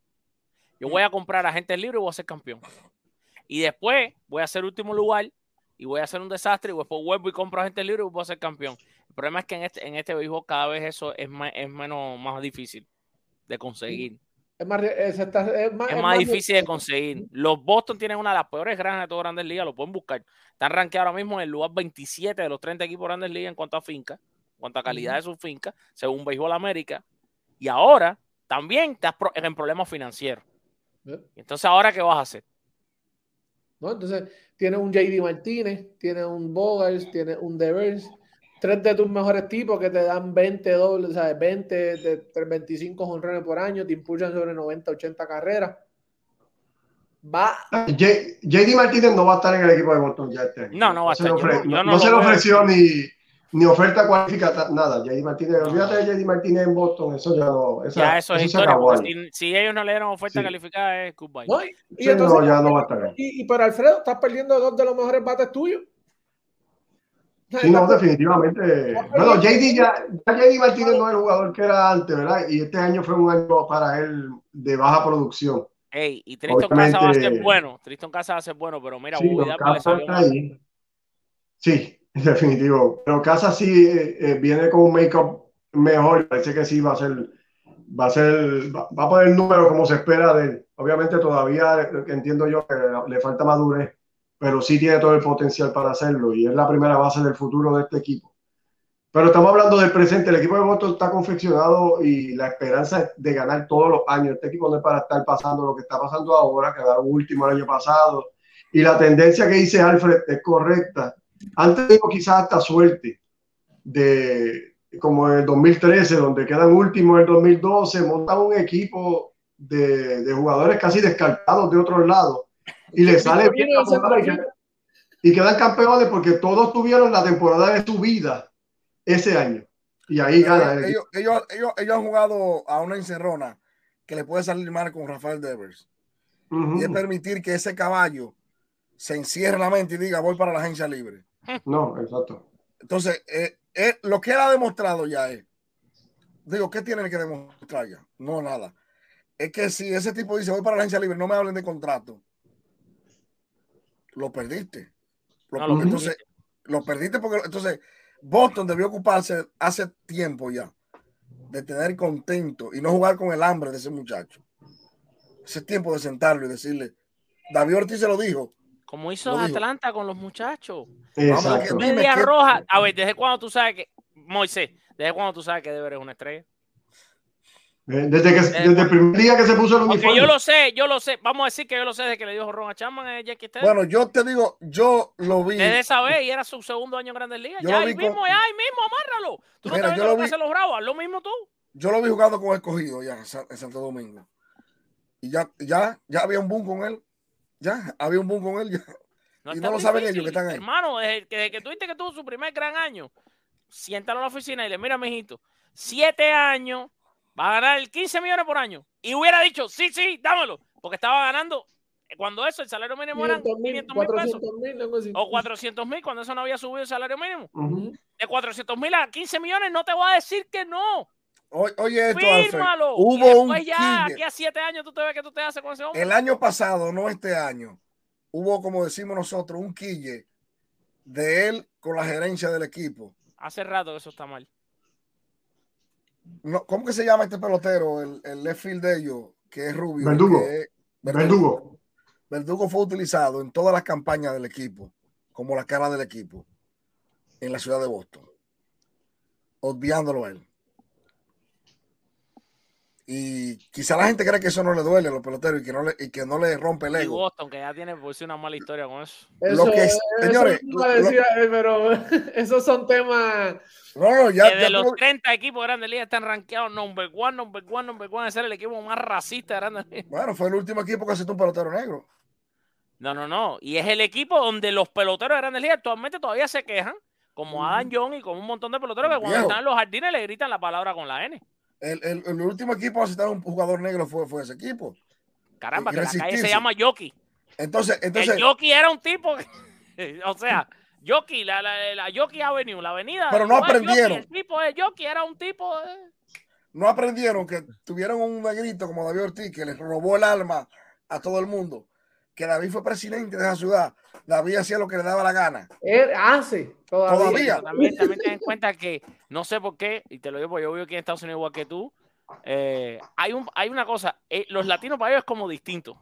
Yo voy a comprar a gente libre y voy a ser campeón. Y después voy a ser último lugar y voy a hacer un desastre y después vuelvo y compro a gente libre y voy a ser campeón. El problema es que en este, en este béisbol cada vez eso es, más, es menos, más difícil de conseguir. Es más, es, más, difícil de conseguir. Los Boston tienen una de las peores grandes de todas Grandes Ligas, lo pueden buscar. Están rankeados ahora mismo en el lugar 27 de los 30 equipos de Grandes Ligas en cuanto a finca, en cuanto a calidad de sus fincas, según Béisbol América. Y ahora también estás en problemas financieros. Entonces, ¿ahora qué vas a hacer? ¿No? Entonces, tiene un JD Martínez, tiene un Bogars, tiene un Devers, tres de tus mejores tipos que te dan 20 dobles, ¿sabes? 20 de 25 honrones por año, te impulsan sobre 90, 80 carreras. Va. JD Martínez no va a estar en el equipo de Boston ya este No, no va a estar. no, se le ofreció ni, ni oferta cualificada, nada. JD Martínez, olvídate de JD Martínez en Boston, eso ya no. ya eso es historia, si, si, ellos no le dieron oferta calificada, es goodbye. No, y, entonces, no, ya no va a estar. Y, y, para Alfredo, estás perdiendo dos de los mejores bates tuyos. Sí, no, definitivamente. Bueno, JD ya, ya JD Martínez no es el jugador que era antes, ¿verdad? Y este año fue un año para él de baja producción. Ey, y Tristan Casa va a ser bueno. Tristan Casa va a ser bueno, pero mira, sí, Sí, Definitivo. Pero Casa sí eh, eh, viene con un make-up mejor. Parece que sí va a ser, va a ser, va, a poner el número como se espera de él. Obviamente todavía eh, entiendo yo que le falta madurez, pero sí tiene todo el potencial para hacerlo y es la primera base del futuro de este equipo. Pero estamos hablando del presente. El equipo de Boston está confeccionado y la esperanza de ganar todos los años. Este equipo no es para estar pasando lo que está pasando ahora, quedaron último el año pasado. Y la tendencia que dice Alfred es correcta han tenido quizás hasta suerte de como el 2013, donde quedan últimos en el 2012, montan un equipo de, de jugadores casi descartados de otros lados y les sale bien y, quedan campeones porque todos tuvieron la temporada de su vida ese año. Y ahí ganan. Ellos, ellos, ellos, han jugado a una encerrona que le puede salir mal con Rafael Devers. Y es permitir que ese caballo se encierre la mente y diga voy para la agencia libre. No, exacto. Entonces, eh, eh, lo que él ha demostrado ya es, digo, ¿qué tiene que demostrar ya? No, nada. Es que si ese tipo dice, voy para la agencia libre, no me hablen de contrato, lo perdiste. Lo, entonces, lo perdiste porque entonces Boston debió ocuparse hace tiempo ya de tener contento y no jugar con el hambre de ese muchacho. Ese tiempo de sentarlo y decirle, David Ortiz se lo dijo, como hizo Atlanta con los muchachos. Exacto. Media roja. A ver, ¿desde cuándo tú sabes que. Moisés, ¿desde cuándo tú sabes que Deber es una estrella? Eh, desde, que, desde el primer día que se puso el uniforme. yo lo sé, yo lo sé. Vamos a decir que yo lo sé desde que le dijo Ron a Chapman a Jackie Bueno, yo te digo, yo lo vi. Desde esa vez y era su segundo año en Grandes Ligas. Ya ahí mismo, ya ahí mismo, amárralo. Tú no te yo lo vi, los bravos, lo mismo tú. Yo lo vi jugando con escogido ya en Santo Domingo. Y ya, ya, ya había un boom con él. Ya, había un boom con él. Ya. y no lo saben ellos que están ahí. Hermano, desde que, desde que tuviste que tuvo su primer gran año, siéntalo en la oficina y le mira, mijito, siete años va a ganar 15 millones por año. Y hubiera dicho, sí, sí, dámelo, porque estaba ganando. Cuando eso, el salario mínimo era 500 mil pesos. o 400 mil, cuando eso no había subido el salario mínimo. De 400 mil a 15 millones, no te voy a decir que no. Oye, esto, Fírmalo. Hubo un ya, aquí a 7 años, tú te ves que tú te haces con ese hombre. El año pasado, no este año, hubo, como decimos nosotros, un quille de él con la gerencia del equipo. Hace rato eso está mal. ¿Cómo que se llama este pelotero? El, el left field de ellos, que es rubio. Verdugo. Verdugo. Verdugo. fue utilizado en todas las campañas del equipo, como la cara del equipo, en la ciudad de Boston. Obviándolo a él. Y quizá la gente cree que eso no le duele a los peloteros y que no le, y que no le rompe el ego. Y Boston, que ya tiene por una mala historia con eso. eso lo que señores, pero esos son temas. No, no, ya, de los 30 equipos de Grandes Ligas están rankeados number one, number one, number one, de ser el equipo más racista de Grandes Ligas. Bueno, fue el último equipo que aceptó un pelotero negro. No, no, no. Y es el equipo donde los peloteros de Grandes Ligas actualmente todavía se quejan, como Adam John y como un montón de peloteros que cuando están en los jardines le gritan la palabra con la N. El, el, el último equipo a citar un jugador negro fue, fue ese equipo. Caramba, que la calle se llama Yoki. Entonces, entonces. El Yoki era un tipo. o sea, Yoki, la, la, la Yoki Avenue, la avenida. Pero no aprendieron. el tipo de Yoki era un tipo. No aprendieron que tuvieron un negrito como David Ortiz que les robó el alma a todo el mundo. Que David fue presidente de esa ciudad. David hacía lo que le daba la gana. Él hace todavía. También, también ten en cuenta que no sé por qué, y te lo digo porque yo vivo aquí en Estados Unidos igual que tú. Eh, hay, un, hay una cosa, eh, los latinos para ellos es como distinto.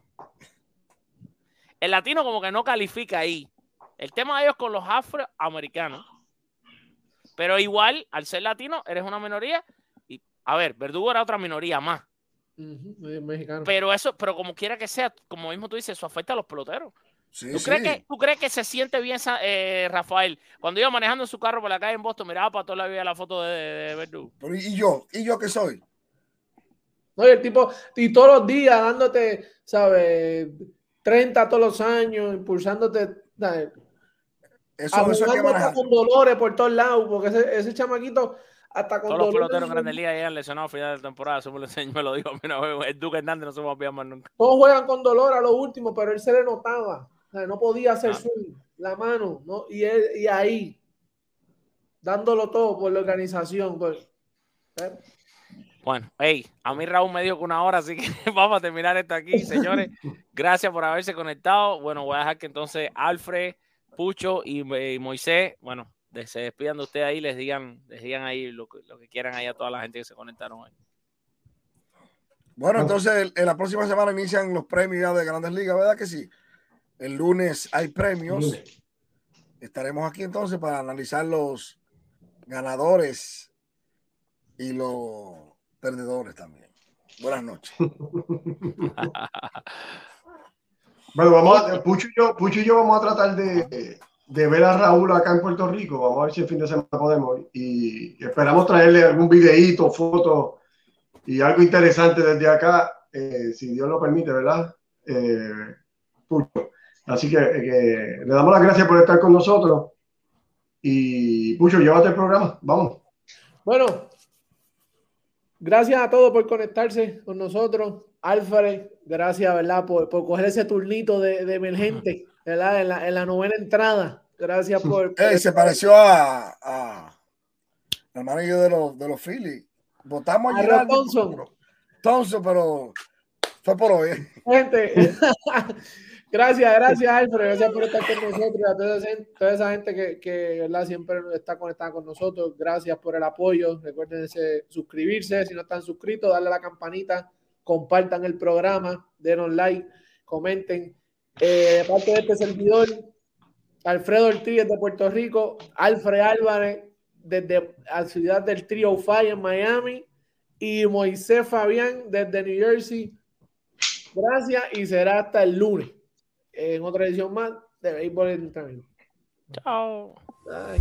El latino como que no califica ahí. El tema de ellos con los afroamericanos. Pero igual, al ser latino, eres una minoría. Y, a ver, Verdugo era otra minoría más. Pero eso, pero como quiera que sea, como mismo tú dices, eso afecta a los peloteros. ¿Tú, Crees que, ¿Tú, Crees que, se siente bien eh, Rafael? Cuando iba manejando su carro por la calle en Boston, miraba para toda la vida la foto de, de Verdugo. ¿Y yo? ¿Y yo qué soy? No, y el tipo, y todos los días dándote, ¿sabes? 30 todos los años, impulsándote. Eso, eso hay con dolores por todos lados, porque ese, ese chamaquito hasta con Todos los peloteros en Grandes Ligas llegan lesionados a final de temporada, eso me lo enseñó, me lo dijo. Mira, el Duque Hernández no se va a olvidar más nunca. Todos juegan con dolor a lo último, pero él se le notaba. no podía hacer su la mano, ¿no? Y, él, y ahí, dándolo todo por la organización. Pues, ¿eh? Bueno, hey, a mí Raúl me dijo que una hora, así que vamos a terminar esto aquí, señores. Gracias por haberse conectado. Bueno, voy a dejar que entonces Alfred, Pucho y, Moisés, bueno, se despidan de ustedes ahí, les digan, les digan ahí lo, lo, que quieran ahí a toda la gente que se conectaron hoy. Bueno, entonces en la próxima semana inician los premios de Grandes Ligas, ¿verdad que sí? El lunes hay premios. Estaremos aquí entonces para analizar los ganadores y los perdedores también. Buenas noches. bueno, vamos a, Pucho y, yo, Pucho y yo vamos a tratar de, de, ver a Raúl acá en Puerto Rico. Vamos a ver si el fin de semana podemos. Y esperamos traerle algún videíto, foto y algo interesante desde acá, eh, si Dios lo permite, ¿verdad? Eh, Pucho. Así que, que, le damos las gracias por estar con nosotros. Y Pucho, llévate el programa. Vamos. Bueno, Gracias a todos por conectarse con nosotros. Alfred, gracias, ¿verdad? Por, por coger ese turnito de, de emergente, ¿verdad? En la, en la, novena entrada. Gracias por. se pareció a, a al marido de los, de los Phillies. Votamos a Gerardo Thompson. Thompson, pero fue por hoy. Gente, Gracias, gracias Alfred, gracias por estar con nosotros, a toda esa, gente que, que ¿verdad? siempre está conectada con nosotros, gracias por el apoyo, recuerden suscribirse, si no están suscritos, darle a la campanita, compartan el programa, denos like, comenten. Eh, de parte de este servidor, Alfredo Ortiz de Puerto Rico, Alfred Álvarez desde la ciudad del Trio Fire en Miami y Moisés Fabián desde New Jersey. Gracias y será hasta el lunes en otra edición más de Béisbol en Chao. Bye.